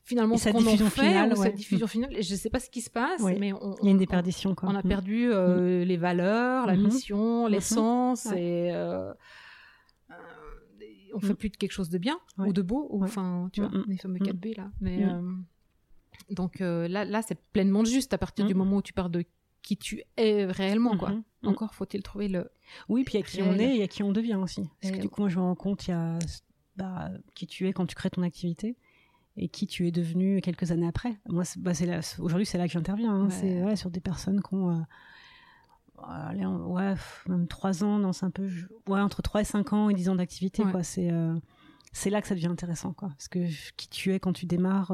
finalement ce qu'on en fait, cette diffusion finale. Je ne sais pas ce qui se passe, mais on, il y a une déperdition. Quoi. On a mm. perdu euh, mm. les valeurs, la mm-hmm. mission, mm-hmm. l'essence, et euh, euh, on fait mm. plus de quelque chose de bien ou de beau, ou enfin, tu vois, les fameux 4B là. Mais donc là, là, c'est pleinement juste à partir du moment où tu parles de qui tu es réellement, quoi. Mm-hmm. Encore faut-il trouver le. Oui, puis il y a qui on est et il y a qui on devient aussi. Parce que du coup, moi, je me rends compte, il y a bah, qui tu es quand tu crées ton activité et qui tu es devenu quelques années après. Moi, bah, aujourd'hui, c'est là que j'interviens. Hein. C'est sur des personnes qui ont allez, ouais, même 3 ans, non, c'est un peu, ouais, entre 3 et 5 ans et 10 ans d'activité, quoi. C'est, c'est là que ça devient intéressant, quoi. Parce que qui tu es quand tu démarres,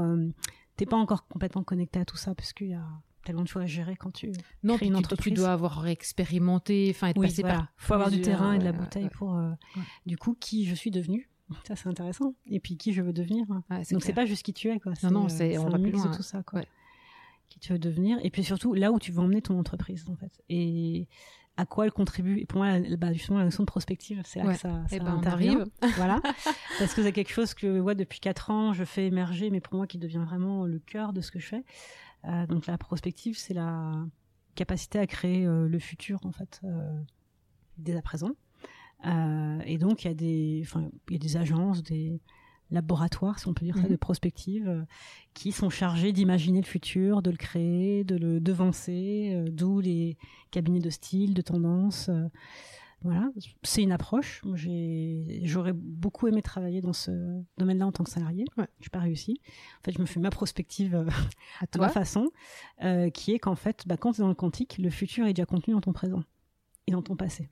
t'es pas encore complètement connecté à tout ça, parce qu'il y a tellement de choses à gérer quand tu non, crées une entreprise. Tu dois avoir expérimenté, enfin être passé par. Faut avoir du terrain et de la bouteille pour. Euh, du coup, qui je suis devenue. Ça c'est intéressant. Et puis qui je veux devenir. Donc c'est pas juste qui tu es quoi. Non non, euh, c'est on va plus loin. tout ça quoi. Qui tu veux devenir et puis surtout là où tu veux emmener ton entreprise en fait. Et à quoi elle contribue. Et pour moi, bah, justement, la notion de prospective, c'est là que ça, ça eh ben, intervient. voilà. Parce que c'est quelque chose que, ouais, depuis quatre ans, je fais émerger, mais pour moi, qui devient vraiment le cœur de ce que je fais. Euh, donc, la prospective, c'est la capacité à créer euh, le futur, en fait, euh, dès à présent. Et donc, il y a des, enfin, il y a des agences, des, laboratoires, si on peut dire ça, mhm. de prospective, euh, qui sont chargés d'imaginer le futur, de le créer, de le devancer, euh, d'où les cabinets de style, de tendance. Euh, voilà, c'est une approche. J'aurais beaucoup aimé travailler dans ce domaine-là en tant que salarié. Ouais. Je n'ai pas réussi. En fait, je me fais ma prospective à, ma façon, qui est qu'en fait, bah, quand tu es dans le quantique, le futur est déjà contenu dans ton présent et dans ton passé.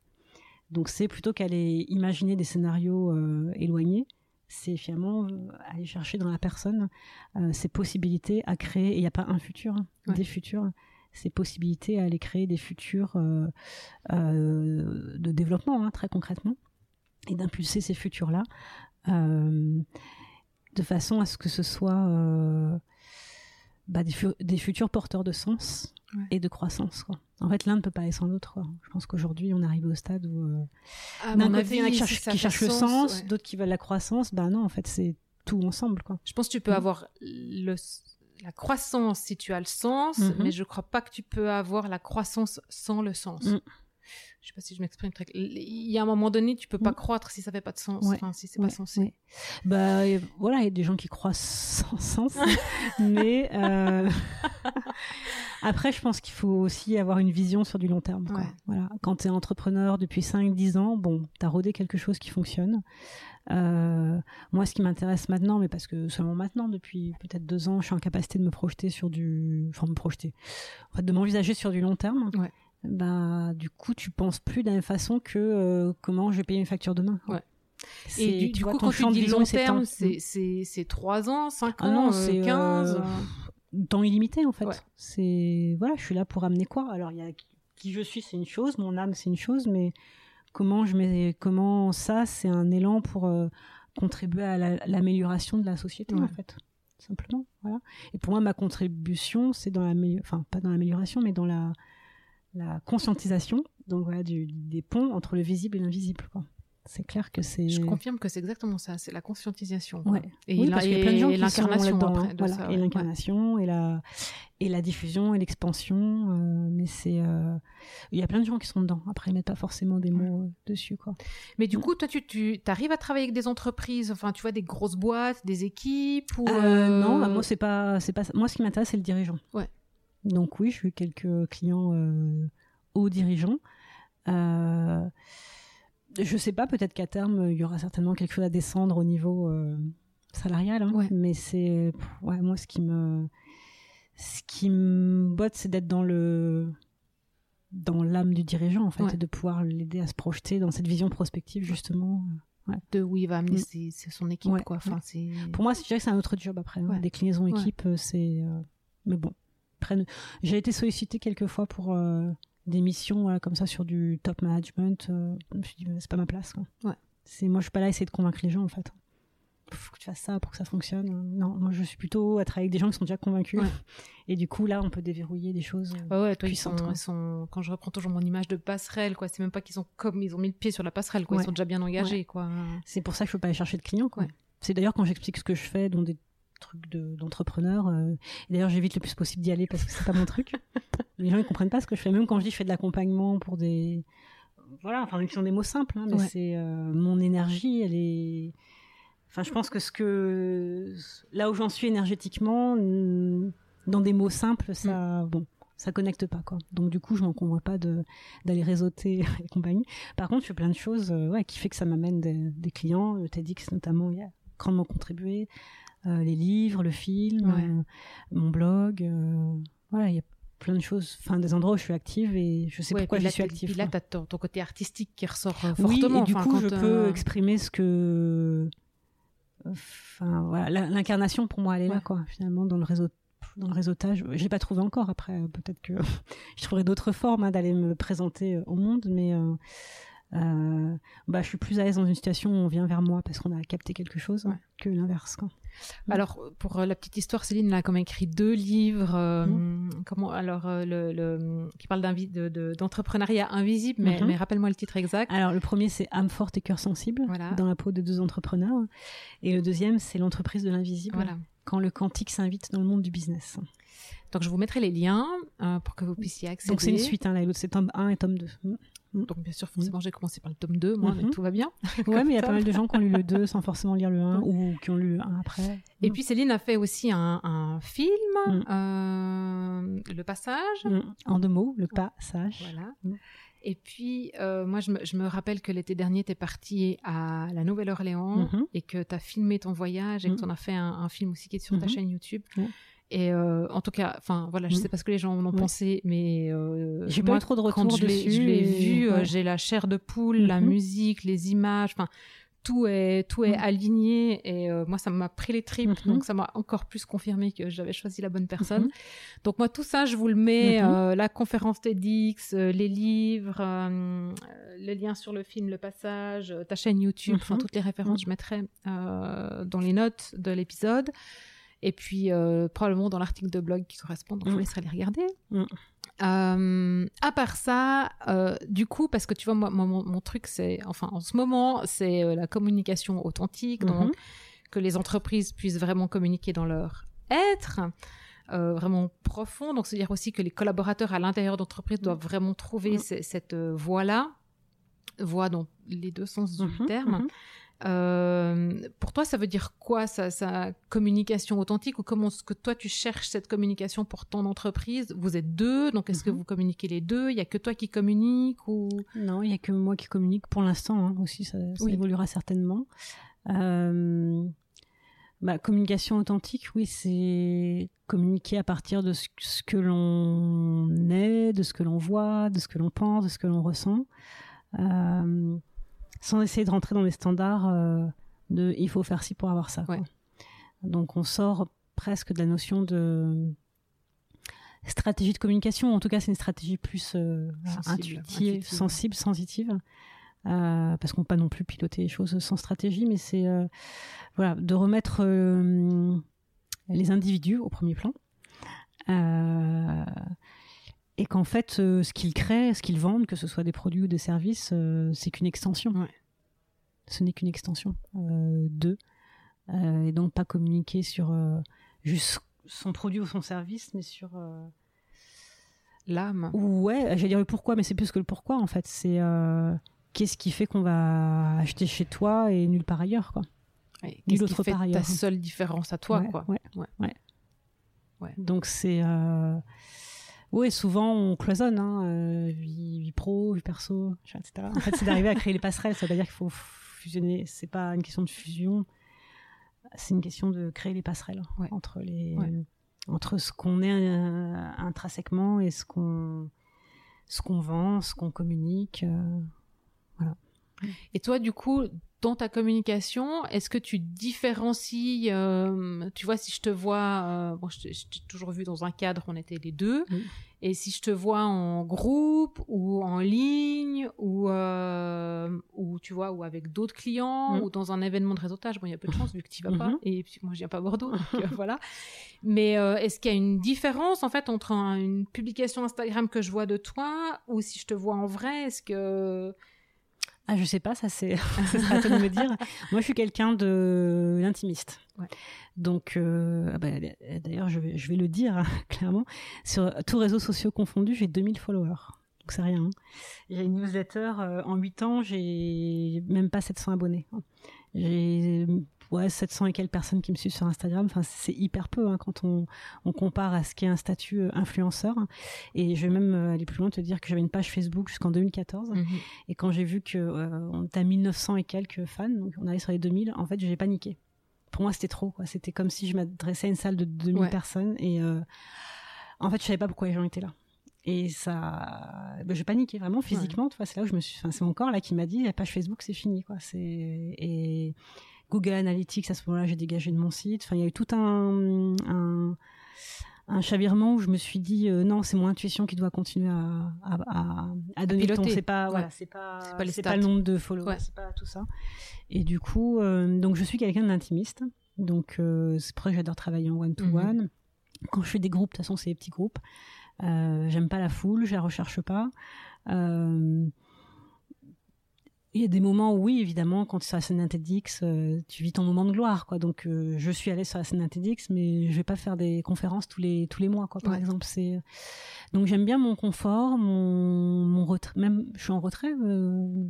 Donc c'est plutôt qu'aller imaginer des scénarios éloignés, c'est finalement euh, aller chercher dans la personne euh, ces possibilités à créer. Et il n'y a pas un futur, hein, des futurs. Ces possibilités à aller créer des futurs euh, de développement, hein, très concrètement, et d'impulser ces futurs-là de façon à ce que ce soit bah, des, futurs porteurs de sens et de croissance. Quoi. En fait, l'un ne peut pas aller sans l'autre. Je pense qu'aujourd'hui, on arrive au stade où euh, d'un côté, il y en a qui cherchent, le sens, d'autres qui veulent la croissance. Ben non, en fait, c'est tout ensemble. Quoi. Je pense que tu peux mm. avoir le, la croissance si tu as le sens, mm-hmm. mais je ne crois pas que tu peux avoir la croissance sans le sens. Mm je sais pas si je m'exprime très il y a un moment donné tu peux pas croître si ça fait pas de sens. Enfin si c'est pas censé. Bah voilà il y a des gens qui croient sans sens. Mais euh, après je pense qu'il faut aussi avoir une vision sur du long terme voilà. Quand tu es entrepreneur depuis 5 10 ans bon tu as rodé quelque chose qui fonctionne. Euh, moi, ce qui m'intéresse maintenant, mais parce que seulement maintenant, depuis peut-être deux ans, je suis en capacité de me projeter sur du, enfin me projeter, en fait, de m'envisager sur du long terme. Ouais bah du coup tu penses plus de la même façon que euh, comment je vais payer une facture demain. Ouais. Et du, coup, quand tu dis long terme, c'est 3 ans, 5 ah ans, c'est 15 euh, euh, Temps illimité en fait. C'est voilà, je suis là pour amener quoi? Alors il y a qui je suis, c'est une chose, mon âme, c'est une chose, mais comment je mets, comment ça, c'est un élan pour contribuer à l'amélioration de la société en fait, simplement. Voilà. Et pour moi, ma contribution, c'est dans la, enfin pas dans l'amélioration, mais dans la la conscientisation, donc voilà, du, des ponts entre le visible et l'invisible. C'est clair que c'est. Je confirme que c'est exactement ça, c'est la conscientisation. Ouais. Et, oui, parce qu'il y a plein de gens qui sont là-dedans. Hein, voilà. et l'incarnation, et la et la diffusion et l'expansion. Euh, mais c'est, euh, il y a plein de gens qui sont dedans. Après, ils mettent pas forcément des mots euh, dessus, quoi. Mais du coup, toi, tu, tu arrives à travailler avec des entreprises, enfin, tu vois, des grosses boîtes, des équipes ou Non, bah, moi, c'est pas, c'est pas. Moi, ce qui m'intéresse, c'est le dirigeant. Ouais. Donc oui, je eu quelques clients euh, hauts dirigeants. Euh, je sais pas, peut-être qu'à terme, il y aura certainement quelque chose à descendre au niveau euh, salarial. Hein. Mais c'est ouais, moi ce qui me ce qui me botte, c'est d'être dans le dans l'âme du dirigeant en fait, et de pouvoir l'aider à se projeter dans cette vision prospective justement. De où il va amener mm. son équipe quoi. Enfin, Pour moi, je dirais que c'est un autre job après. Hein. Déclinaison équipe, c'est. Mais bon, j'ai été sollicitée quelques fois pour euh, des missions comme ça sur du top management. Euh, je me suis dit, c'est pas ma place. Ouais. C'est, moi, je suis pas là à essayer de convaincre les gens, en fait. Faut que tu fasses ça pour que ça fonctionne. Non, moi, je suis plutôt à travailler avec des gens qui sont déjà convaincus. Et du coup, là, on peut déverrouiller des choses ouais, ouais, toi, puissantes. Ils sont, quand je reprends toujours mon image de passerelle, quoi, c'est même pas qu'ils sont comme, ils ont mis le pied sur la passerelle, quoi. Ils sont déjà bien engagés, quoi. C'est pour ça que je peux pas aller chercher de clients, quoi. C'est d'ailleurs quand j'explique ce que je fais dans des truc d'entrepreneur. Euh, d'ailleurs, j'évite le plus possible d'y aller parce que c'est pas mon truc. Les gens ils comprennent pas ce que je fais. Même quand je dis je fais de l'accompagnement pour des, voilà, enfin ils sont des mots simples, hein, mais c'est euh, mon énergie, elle est. Enfin, je pense que ce que là où j'en suis énergétiquement, dans des mots simples, ça, mm. bon, ça connecte pas quoi. Donc du coup, je m'encombre pas de d'aller réseauter et compagnie. Par contre, je fais plein de choses, euh, ouais, qui fait que ça m'amène des, des clients. Le TEDx notamment, il a grandement contribué. Les livres, le film, mon blog. voilà, il y a plein de choses, enfin des endroits où je suis active et je sais pourquoi je suis active. Et là, tu as ton, côté artistique qui ressort fortement. Oui, et du coup, je peux exprimer ce que. Enfin, voilà, l'incarnation pour moi, elle est là, quoi, finalement, dans le réseau dans le réseautage. J'ai pas trouvé encore. Après, peut-être que je trouverai d'autres formes hein, d'aller me présenter au monde, mais euh, euh, bah, je suis plus à l'aise dans une situation où on vient vers moi parce qu'on a capté quelque chose que l'inverse. Mm. Alors, pour euh, la petite histoire, Céline a même écrit deux livres mm. comment, alors, le, qui parlent d'entrepreneuriat invisible, mais, mm-hmm. mais rappelle-moi le titre exact. Alors, le premier, c'est âme forte et cœur sensible, dans la peau de deux entrepreneurs. Et le deuxième, c'est l'entreprise de l'invisible. Voilà quand le quantique s'invite dans le monde du business. Donc je vous mettrai les liens euh, pour que vous puissiez accéder. Donc c'est une suite, hein, là, c'est tome 1 et tome 2. Mm. Mm. Donc bien sûr, forcément, j'ai commencé par le tome 2, moi, mais mm-hmm. tout va bien. Ouais, mais il y a pas mal de gens qui ont lu le 2 sans forcément lire le 1 ou qui ont lu le 1 après. Et puis Céline a fait aussi un, film, euh, Le Passage. En deux mots, Le Passage. Voilà. Et puis, euh, moi, je me, je me, rappelle que l'été dernier, tu es parti à la Nouvelle-Orléans mhm. et que tu as filmé ton voyage et que tu en as fait un, film aussi qui est sur ta mhm. chaîne YouTube. Et euh, en tout cas, enfin voilà, je sais pas ce que les gens en ont pensé, mais euh, j'ai pas eu trop de retours dessus. Je l'ai vu, j'ai la chair de poule, la musique, les images, enfin tout est tout est mm. aligné et euh, moi ça m'a pris les tripes mm-hmm. donc ça m'a encore plus confirmé que j'avais choisi la bonne personne mm-hmm. donc moi tout ça je vous le mets mm-hmm. euh, la conférence TEDx euh, les livres le lien sur le film le passage ta chaîne YouTube enfin toutes les références je mettrai dans les notes de l'épisode et puis probablement dans l'article de blog qui correspond donc je vous laisserai les regarder mm. Euh, à part ça, euh, du coup, parce que tu vois, moi, mon, truc, c'est, enfin, en ce moment, c'est euh, la communication authentique, donc mhm. que les entreprises puissent vraiment communiquer dans leur être. vraiment profond. Donc, c'est-à-dire aussi que les collaborateurs à l'intérieur d'entreprise doivent vraiment trouver cette voie-là, voie dans les deux sens du mhm. terme. Euh, pour toi, ça veut dire quoi, sa, communication authentique ou comment est-ce que toi tu cherches cette communication pour ton entreprise? Vous êtes deux, donc est-ce que mhm. vous communiquez les deux? Il y a que toi qui communique ou? Non, il y a que moi qui communique pour l'instant. Hein, aussi, ça, évoluera certainement. Euh, bah, communication authentique, oui, c'est communiquer à partir de ce, que l'on est, de ce que l'on voit, de ce que l'on pense, de ce que l'on ressent. Euh, sans essayer de rentrer dans des standards euh, de il faut faire ci pour avoir ça. Donc on sort presque de la notion de stratégie de communication. En tout cas, c'est une stratégie plus euh, intuitive, sensible, sensitive. Euh, parce qu'on ne peut pas non plus piloter les choses sans stratégie, mais c'est voilà de remettre les individus au premier plan et qu'en fait, euh, ce qu'ils créent, ce qu'ils vendent, que ce soit des produits ou des services, euh, c'est qu'une extension. Ce n'est qu'une extension euh, d'eux. et donc pas communiquer sur juste son produit ou son service, mais sur l'âme. Ouais, j'allais dire le pourquoi, mais c'est plus que le pourquoi en fait. C'est qu'est-ce qui fait qu'on va acheter chez toi et nulle part ailleurs, quoi. Nulle autre part ailleurs. Ta seule différence à toi, quoi. Ouais, ouais. ouais. Donc c'est oui, souvent on cloisonne, hein, euh, vie, pro, vie perso, etc. En fait, c'est d'arriver à créer les passerelles. Ça veut dire qu'il faut fusionner. C'est pas une question de fusion, c'est une question de créer les passerelles entre les entre ce qu'on est euh, intrinsèquement et ce qu'on ce qu'on vend, ce qu'on communique. Euh, voilà. Et toi, du coup, dans ta communication, est-ce que tu différencies, euh, tu vois, si je te vois, euh, bon, je t'ai toujours vu dans un cadre, on était les deux, et si je te vois en groupe ou en ligne ou euh, ou tu vois ou avec d'autres clients mm. ou dans un événement de réseautage, bon, il y a peu de chance vu que tu vas pas, mm-hmm. et puis moi je viens pas à Bordeaux, donc voilà. Mais est-ce qu'il y a une différence en fait entre une publication Instagram que je vois de toi ou si je te vois en vrai, est-ce que ah, je sais pas, ça c'est, ça sera à toi de me dire. Moi, je suis quelqu'un de l'intimiste. Ouais. Donc, euh, ah bah, d'ailleurs, je vais, je vais le dire hein, clairement. Sur tous réseaux sociaux confondus, j'ai 2000 followers. Donc, c'est rien. Hein. J'ai une newsletter. Euh, en 8 ans, j'ai même pas 700 abonnés. J'ai ouais, 700 et quelques personnes qui me suivent sur Instagram. Enfin, c'est hyper peu hein, quand on, on, compare à ce qu'est un statut euh, influenceur. Et je vais même euh, aller plus loin, te dire que j'avais une page Facebook jusqu'en 2014. Mhm. Et quand j'ai vu que euh, on était à 1900 et quelques fans, donc on allait sur les 2000, en fait, j'ai paniqué pour moi, c'était trop. C'était comme si je m'adressais à une salle de 2000 personnes et en fait, je savais pas pourquoi les gens étaient là. Et ça, ben, je paniquais vraiment physiquement. Ouais. C'est là où je me suis, enfin, c'est mon corps là qui m'a dit la page Facebook c'est fini quoi. C'est et Google Analytics à ce moment-là j'ai dégagé de mon site. Enfin, il y a eu tout un, un un chavirement où je me suis dit euh, non c'est mon intuition qui doit continuer à, à, à, donner le ton. C'est pas voilà c'est pas c'est pas, le nombre de followers c'est pas tout ça. Et du coup euh, donc je suis quelqu'un d'intimiste. Donc euh, c'est pour ça que j'adore travailler en one to one quand je fais des groupes de toute façon c'est des petits groupes. Euh, j'aime pas la foule, je la recherche pas. Euh, il y a des moments où oui, évidemment, quand tu es sur la scène TEDx, euh, tu vis ton moment de gloire, quoi. Donc, je suis allée sur la scène TEDx, mais je vais pas faire des conférences tous les tous les mois, quoi. Par exemple, c'est donc j'aime bien mon confort, mon mon retrait. Même, je suis en retrait.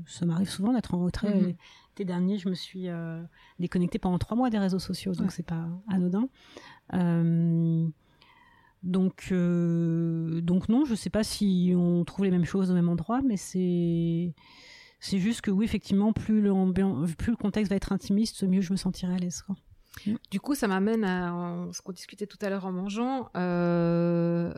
ça m'arrive souvent d'être en retrait. Mm L'été dernier, je me suis déconnectée pendant trois mois des réseaux sociaux, donc c'est pas anodin. Euh, donc, euh, donc non, je sais pas si on trouve les mêmes choses au même endroit, mais c'est c'est juste que oui, effectivement, plus le, plus le contexte va être intimiste, mieux je me sentirai à l'aise. Du coup, ça m'amène à ce qu'on discutait tout à l'heure en mangeant. Euh,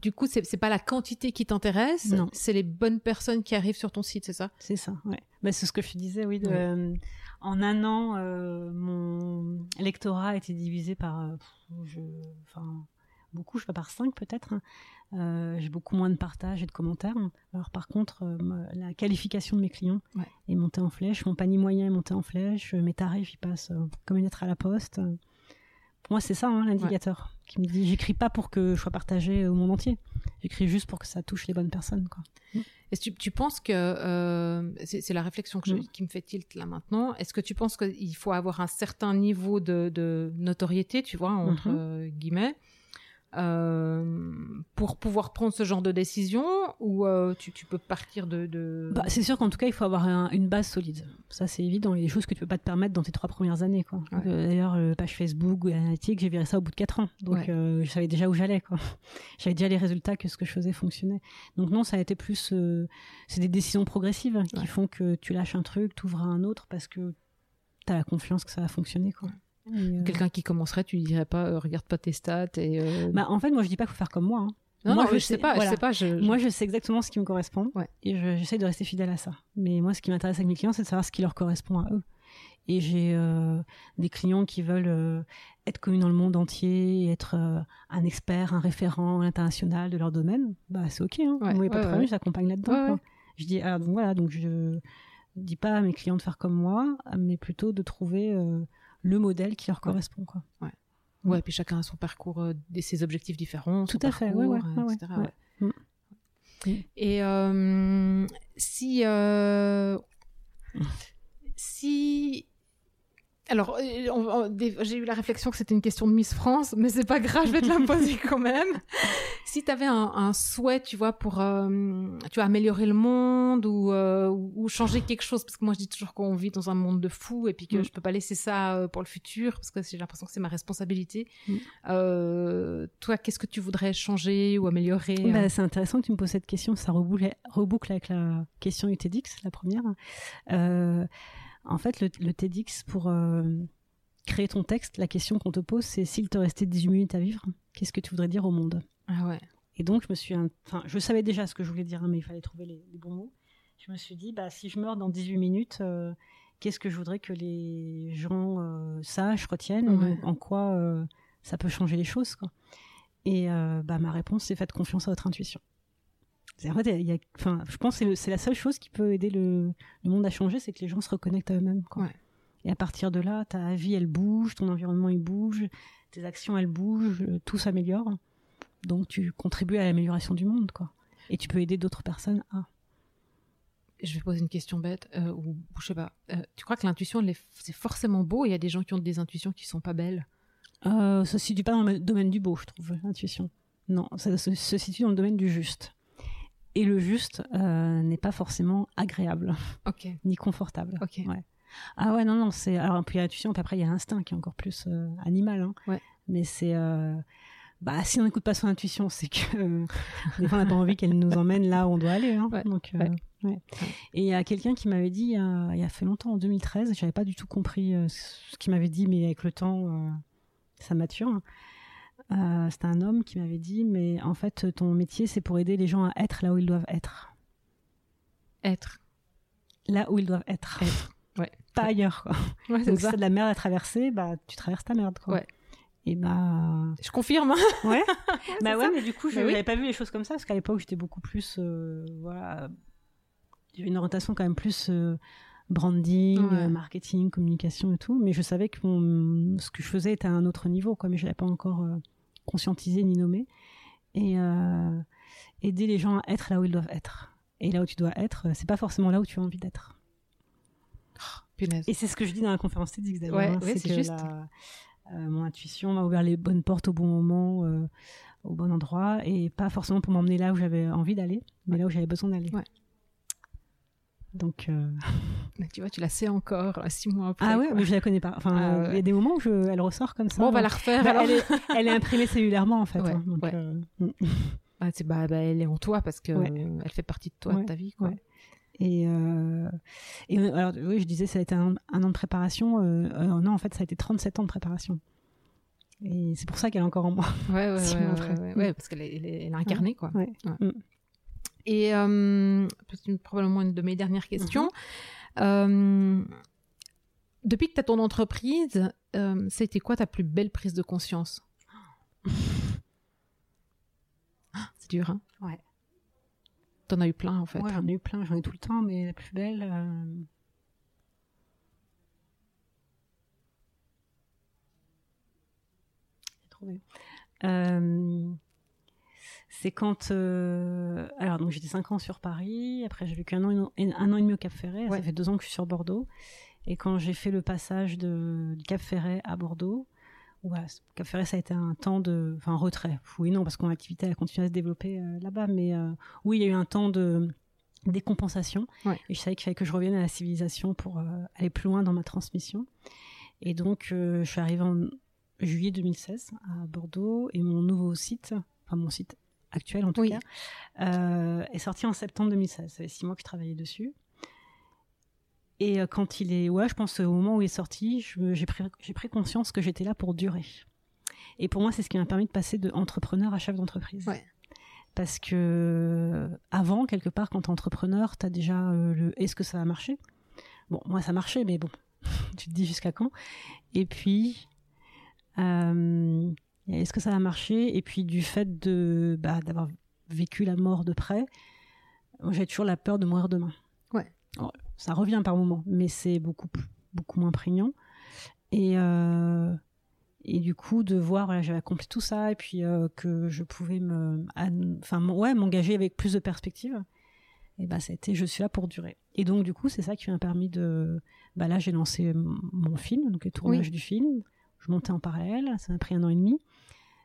du coup, c'est pas la quantité qui t'intéresse, c'est les bonnes personnes qui arrivent sur ton site, c'est ça? C'est ça, ouais. Bah, c'est ce que je te disais, oui. De, en un an, euh, mon lectorat a été divisé par, euh, je, beaucoup, je sais pas par cinq peut-être. Hein. Euh, j'ai beaucoup moins de partages et de commentaires. Alors par contre, la qualification de mes clients est montée en flèche, mon panier moyen est monté en flèche, mes tarifs ils passent comme une lettre à la poste. Pour moi, c'est ça hein, l'indicateur qui me dit j'écris pas pour que je sois partagé au monde entier. J'écris juste pour que ça touche les bonnes personnes. Quoi. Est-ce que tu, penses que euh, c'est la réflexion que mm. qui me fait tilt là maintenant Est-ce que tu penses qu'il faut avoir un certain niveau de, notoriété, tu vois, entre mm-hmm. guillemets, euh, pour pouvoir prendre ce genre de décision ou euh, tu, peux partir de, Bah, c'est sûr qu'en tout cas il faut avoir une base solide. Ça c'est évident. Il y a des choses que tu peux pas te permettre dans tes trois premières années quoi. Euh, d'ailleurs le page Facebook ou l'analytique j'ai viré ça au bout de quatre ans. Donc je savais déjà où j'allais quoi. J'avais déjà les résultats que ce que je faisais fonctionnait. Donc non ça a été plus c'est des décisions progressives qui font que tu lâches un truc tu ouvres un autre parce que tu as la confiance que ça va fonctionner quoi euh, Quelqu'un qui commencerait, tu lui dirais pas, euh, regarde pas tes stats et. Euh, bah, en fait, moi, je dis pas qu'il faut faire comme moi. Hein. Non, moi, je, sais, pas, je sais pas. Moi, je sais exactement ce qui me correspond et j'essaie de rester fidèle à ça. Mais moi, ce qui m'intéresse avec mes clients, c'est de savoir ce qui leur correspond à eux. Et j'ai des clients qui veulent être connus dans le monde entier, être un expert, un référent international de leur domaine. Bah, c'est ok. Hein. Moi, n'y a pas de problème, j'accompagne là-dedans. Je dis, ah, donc voilà, donc je dis pas à mes clients de faire comme moi, mais plutôt de trouver le modèle qui leur correspond. Quoi. Ouais. Ouais, et puis chacun a son parcours euh, et ses objectifs différents. Tout à fait, ouais, ouais, euh, etc. Et euh, si, si alors, euh, j'ai eu la réflexion que c'était une question de Miss France, mais c'est pas grave, je vais te la poser quand même. Si tu avais un, souhait, tu vois, pour euh, tu vois, améliorer le monde euh, ou, changer quelque chose, parce que moi je dis toujours qu'on vit dans un monde de fous et puis que mm. je peux pas laisser ça pour le futur, parce que j'ai l'impression que c'est ma responsabilité. Mm. toi, qu'est-ce que tu voudrais changer ou améliorer bah, C'est intéressant que tu me poses cette question, ça reboucle, reboucle avec la question UTDX, la première. En fait, le, TEDx, pour euh, créer ton texte, la question qu'on te pose, c'est s'il te restait 18 minutes à vivre, qu'est-ce que tu voudrais dire au monde? Ah ouais. Et donc, je me suis. Enfin, je savais déjà ce que je voulais dire, hein, mais il fallait trouver les, bons mots. Je me suis dit, bah, si je meurs dans 18 minutes, euh, qu'est-ce que je voudrais que les gens euh, sachent, retiennent, en quoi ça peut changer les choses, quoi. Et bah, ma réponse, c'est faites confiance à votre intuition. En fait, y a, enfin, je pense que c'est la seule chose qui peut aider le, le monde à changer, c'est que les gens se reconnectent à eux-mêmes. Et à partir de là, ta vie, elle bouge, ton environnement, il bouge, tes actions, elles bougent, tout s'améliore. Donc, tu contribues à l'amélioration du monde, quoi. Et tu peux aider d'autres personnes à. Je vais poser une question bête, euh, ou je sais pas. Euh, tu crois que l'intuition, c'est forcément beau Il y a des gens qui ont des intuitions qui sont pas belles? Euh, Ça se situe pas dans le domaine du beau, je trouve, l'intuition. Non, ça se situe dans le domaine du juste et le juste euh, n'est pas forcément agréable ni confortable. Ah ouais non non c'est alors puis il y a l'intuition puis après il y a l'instinct qui est encore plus animal hein. mais c'est euh, bah si on n'écoute pas son intuition c'est que des fois on n'a pas envie qu'elle nous emmène là où on doit aller hein. donc Et il y a quelqu'un qui m'avait dit, il y a fait longtemps, en 2013, j'avais pas du tout compris ce qu'il m'avait dit, mais avec le temps, ça mature. Euh, C'était un homme qui m'avait dit, mais en fait, ton métier, c'est pour aider les gens à être là où ils doivent être. Être. Là où ils doivent être. Être. Ouais. Pas ailleurs, quoi. Ouais, Donc, ça. si de la merde à traverser, bah, tu traverses ta merde, quoi. Ouais. Et bah. Je confirme. hein. Ouais. bah ouais, ça. mais du coup, je Bah oui. n'avais pas vu les choses comme ça, parce qu'à l'époque, j'étais beaucoup plus. euh, voilà. J'avais une orientation quand même plus. euh, branding, Ouais. marketing, communication et tout, mais je savais que mon- ce que je faisais était à un autre niveau, quoi, mais je l'avais pas encore euh, conscientisé ni nommé. Et euh, aider les gens à être là où ils doivent être. Et là où tu dois être, c'est pas forcément là où tu as envie d'être. Punaise. Et c'est ce que je dis dans la conférence TEDx d'ailleurs. Ouais, hein, ouais, c'est juste. la- mon intuition m'a ouvert les bonnes portes au bon moment, euh, au bon endroit, et pas forcément pour m'emmener là où j'avais envie d'aller, mais là où j'avais besoin d'aller. Ouais. Donc, euh, Tu vois, tu la sais encore euh, six mois après. ah ouais, quoi. mais je la connais pas. Enfin, Ah euh, il y a des moments où je, elle ressort comme ça. Bon, on va la refaire Bah, alors. elle, est, elle est imprimée cellulairement en fait. Ouais, hein, donc, ouais. euh, mm. Ah, c'est- bah, bah, elle est en toi parce que euh, elle fait partie de toi, de ta vie. Quoi. Et, euh, et euh, alors, oui, je disais, ça a été un, un an de préparation. euh, euh, non, en fait, ça a été 37 ans de préparation. Et c'est pour ça qu'elle est encore en moi. Ouais, ouais, ouais, parce qu'elle est, elle est- elle est incarnée, quoi. Mm. Et euh, c'est probablement une de mes dernières questions. Euh, depuis que tu as ton entreprise, c'était quoi ta plus belle prise de conscience? C'est dur, hein Ouais. T'en as eu plein, en fait. Ouais, j'en ai eu plein, j'en ai tout le temps, mais la plus belle. euh, J'ai trouvé. Euh, C'est quand. euh, Alors, donc j'étais 5 ans sur Paris, après j'ai vécu un an, et- un an et demi au Cap Ferret, Ouais. ça fait deux ans que je suis sur Bordeaux. Et quand j'ai fait le passage de, du Cap Ferret à Bordeaux, ouais, Cap Ferret, ça a été un temps de. Enfin, retrait. Oui, non, parce que mon activité a continué à se développer euh, là-bas, mais euh, oui, il y a eu un temps de décompensation. Ouais. Et je savais qu'il fallait que je revienne à la civilisation pour euh, aller plus loin dans ma transmission. Et donc, je suis arrivée en juillet 2016 à Bordeaux et mon nouveau site, enfin mon site actuel en tout Oui. cas, est sorti en septembre 2016. Ça fait six mois que je travaillais dessus. Et euh, quand il est, ouais, je pense euh, au moment où il est sorti, j'ai pris, conscience que j'étais là pour durer. Et pour moi, c'est ce qui m'a permis de passer de entrepreneur à chef d'entreprise. Ouais. Parce que euh, avant, quelque part, quand t'es entrepreneur, t'as déjà le est-ce que ça va marcher? Bon, moi ça marchait, mais bon, tu te dis jusqu'à quand? Et puis, euh, est-ce que ça va marcher? Et puis du fait de bah, d'avoir vécu la mort de près, j'ai toujours la peur de mourir demain. Ouais. Alors, ça revient par moments, mais c'est beaucoup beaucoup moins prégnant. Et euh, et du coup de voir voilà, j'avais accompli tout ça et puis euh, que je pouvais me enfin ouais m'engager avec plus de perspectives et bah ça a été je suis là pour durer. Et donc du coup c'est ça qui m'a permis de bah là j'ai lancé mon film donc le tournage du film. Je montais en parallèle ça m'a pris un an et demi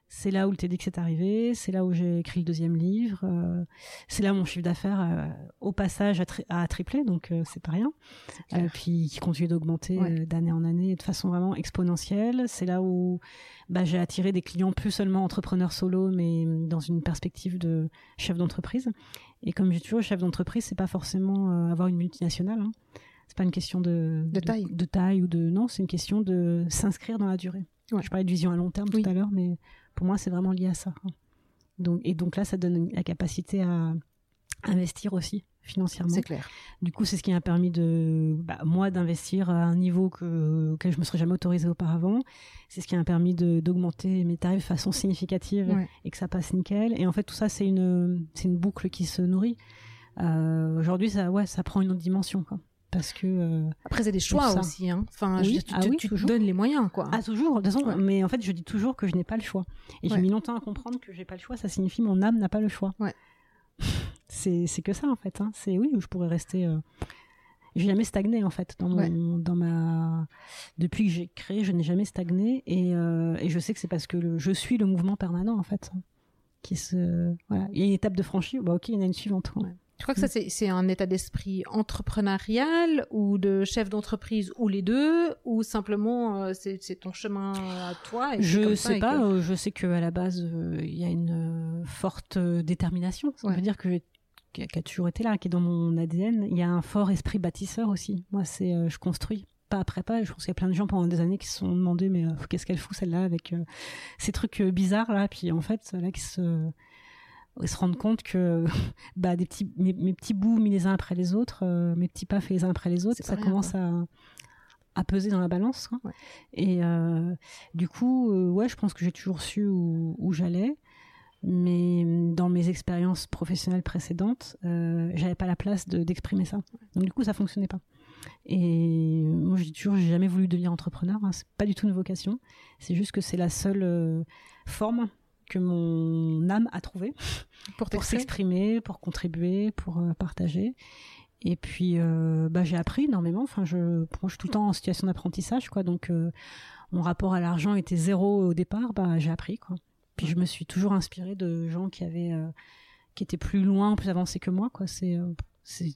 c'est là où le TEDx est arrivé c'est là où j'ai écrit le deuxième livre euh, c'est là où mon chiffre d'affaires euh, au passage a, tri- a triplé donc euh, c'est pas rien puis qui continue d'augmenter Ouais. d'année en année de façon vraiment exponentielle. C'est là où bah, j'ai attiré des clients plus seulement entrepreneurs solo, mais hum, dans une perspective de chef d'entreprise. Et comme j'ai toujours chef d'entreprise, c'est pas forcément avoir une multinationale. Hein. C'est pas une question de, De taille. de taille ou de non, c'est une question de s'inscrire dans la durée. Ouais. Je parlais de vision à long terme Oui. tout à l'heure, mais pour moi c'est vraiment lié à ça. hein. Donc et donc là, ça donne la capacité à investir aussi financièrement. C'est clair. Du coup, c'est ce qui m'a permis de, bah, moi, d'investir à un niveau que, auquel je me serais jamais autorisée auparavant. C'est ce qui m'a permis d'augmenter mes tarifs de façon significative Ouais. et que ça passe nickel. Et en fait, tout ça, c'est une, c'est une boucle qui se nourrit. Euh, aujourd'hui, ça, ouais, ça prend une autre dimension, quoi. Parce que, euh, Après, c'est des choix aussi. Hein. Enfin, Oui, je veux dire, tu, ah te- oui, tu te toujours. donnes les moyens, quoi. ah, toujours, de toute façon, Ouais. mais en fait, je dis toujours que je n'ai pas le choix. Et Ouais. j'ai mis longtemps à comprendre que j'ai pas le choix. Ça signifie mon âme n'a pas le choix. Ouais. c'est, que ça, en fait. Hein. C'est oui, je pourrais rester. Euh... J'ai jamais stagné, en fait, dans, mon, Ouais. dans ma. Depuis que j'ai créé, je n'ai jamais stagné. Et, euh, et je sais que c'est parce que le- je suis le mouvement permanent, en fait. Qui se... voilà. Il y a une étape de franchie, bah, ok, il y en a une suivante. Ouais. Tu crois que ça, c'est c'est un état d'esprit entrepreneurial ou de chef d'entreprise ou les deux ou simplement euh, c'est ton chemin à toi et c'est Je sais pas, que- euh, je sais qu'à la base, euh, il y a une euh, forte euh, détermination. Ça Ouais. veut dire que qui a, toujours été là, qui est dans mon ADN. Il y a un fort esprit bâtisseur aussi. Moi, c'est je construis pas après pas. Je pense qu'il y a plein de gens pendant des années qui se sont demandé mais qu'est-ce qu'elle fout celle-là avec ces trucs bizarres là. Puis en fait, là qui se se rendre compte que bah, des petits, mes, petits bouts mis les uns après les autres, mes petits pas faits les uns après les autres, ça commence à, à peser dans la balance. Et euh, du coup, euh, ouais, je pense que j'ai toujours su où, j'allais. Mais dans mes expériences professionnelles précédentes, euh, j'avais pas la place d'exprimer ça. Donc du coup, ça fonctionnait pas. Et moi, j'ai toujours, j'ai jamais voulu devenir entrepreneur. Hein. C'est pas du tout une vocation. C'est juste que c'est la seule euh, forme que mon âme a trouvée pour, pour s'exprimer, pour contribuer, pour partager. Et puis, euh, bah, j'ai appris énormément. Enfin, je, je suis tout le temps en situation d'apprentissage, quoi. Donc, euh, mon rapport à l'argent était zéro au départ. Bah, j'ai appris, quoi. Puis, je me suis toujours inspirée de gens qui avaient, euh, qui étaient plus loin, plus avancés que moi, quoi. C'est, c'est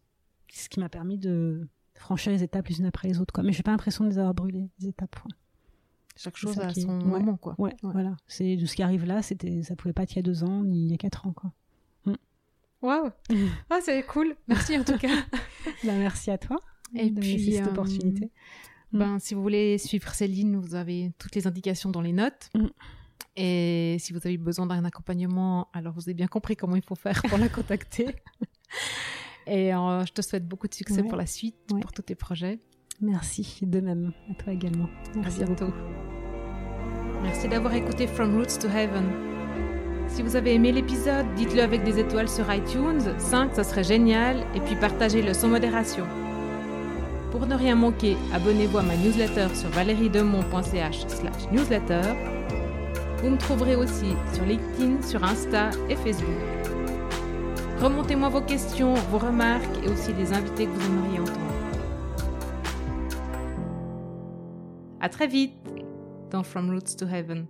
ce qui m'a permis de franchir les étapes les unes après les autres, quoi. Mais j'ai pas l'impression de les avoir brûlées, les étapes. Chaque chose a son moment, quoi. Ouais, voilà. C'est de ce qui arrive là. C'était, ça pouvait pas être il y a deux ans ni il y a quatre ans, quoi. Waouh Ah, c'est cool. Merci en tout cas. Bah, merci à toi Et de puis, cette euh, opportunité. Ben, Si vous voulez suivre Céline, vous avez toutes les indications dans les notes. Mm. Et si vous avez besoin d'un accompagnement, alors vous avez bien compris comment il faut faire pour la contacter. Et euh, je te souhaite beaucoup de succès pour la suite, pour tous tes projets. Merci, de même. À toi également. Merci à bientôt. Merci d'avoir écouté From Roots to Heaven. Si vous avez aimé l'épisode, dites-le avec des étoiles sur iTunes, 5 ça serait génial, et puis partagez-le sans modération. Pour ne rien manquer, abonnez-vous à ma newsletter sur valeriedemont.ch slash newsletter. Vous me trouverez aussi sur LinkedIn, sur Insta et Facebook. Remontez-moi vos questions, vos remarques et aussi les invités que vous aimeriez entendre. À très vite dans From Roots to Heaven.